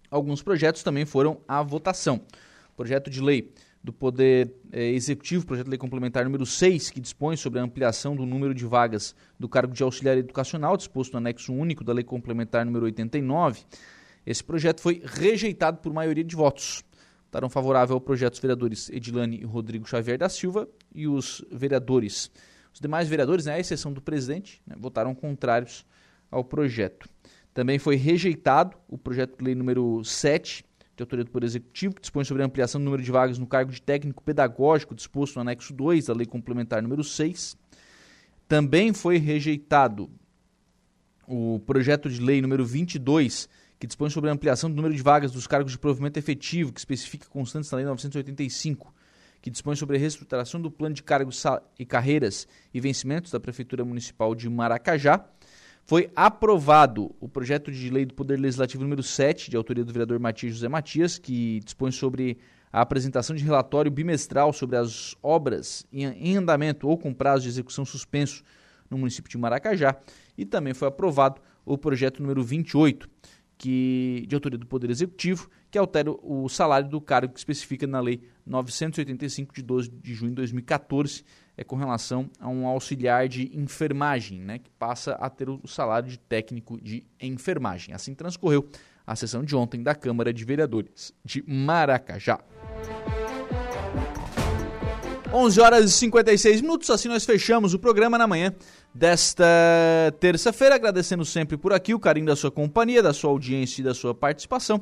Alguns projetos também foram à votação. Projeto de lei do Poder eh, Executivo, projeto de lei complementar número 6, que dispõe sobre a ampliação do número de vagas do cargo de auxiliar educacional, disposto no anexo único da lei complementar número 89. Esse projeto foi rejeitado por maioria de votos. Votaram favorável ao projeto os vereadores Edilane e Rodrigo Xavier da Silva e os vereadores. Os demais vereadores, né, à exceção do presidente, né, votaram contrários ao projeto. Também foi rejeitado o projeto de lei número 7, de autoria do Poder Executivo, que dispõe sobre a ampliação do número de vagas no cargo de técnico pedagógico disposto no anexo 2 da Lei Complementar número 6. Também foi rejeitado o projeto de lei número 22, que dispõe sobre a ampliação do número de vagas dos cargos de provimento efetivo, que especifica constantes na lei 985, que dispõe sobre a reestruturação do plano de cargos e carreiras e vencimentos da Prefeitura Municipal de Maracajá. Foi aprovado o projeto de lei do Poder Legislativo número 7, de autoria do vereador Matias José Matias, que dispõe sobre a apresentação de relatório bimestral sobre as obras em andamento ou com prazo de execução suspenso no município de Maracajá. E também foi aprovado o projeto número 28, que, de autoria do Poder Executivo, que altera o salário do cargo que especifica na Lei 985 de 12 de junho de 2014, é com relação a um auxiliar de enfermagem, né, que passa a ter o salário de técnico de enfermagem. Assim transcorreu a sessão de ontem da Câmara de Vereadores de Maracajá. 11 horas e 56 minutos, assim nós fechamos o programa na manhã desta terça-feira, agradecendo sempre por aqui o carinho da sua companhia, da sua audiência e da sua participação,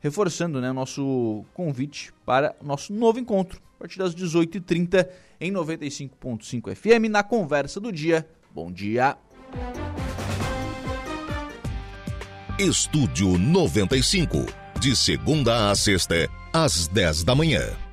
reforçando né, o nosso convite para o nosso novo encontro, a partir das 18h30 em 95.5 FM, na Conversa do Dia. Bom dia! Estúdio 95, de segunda a sexta, às 10 da manhã.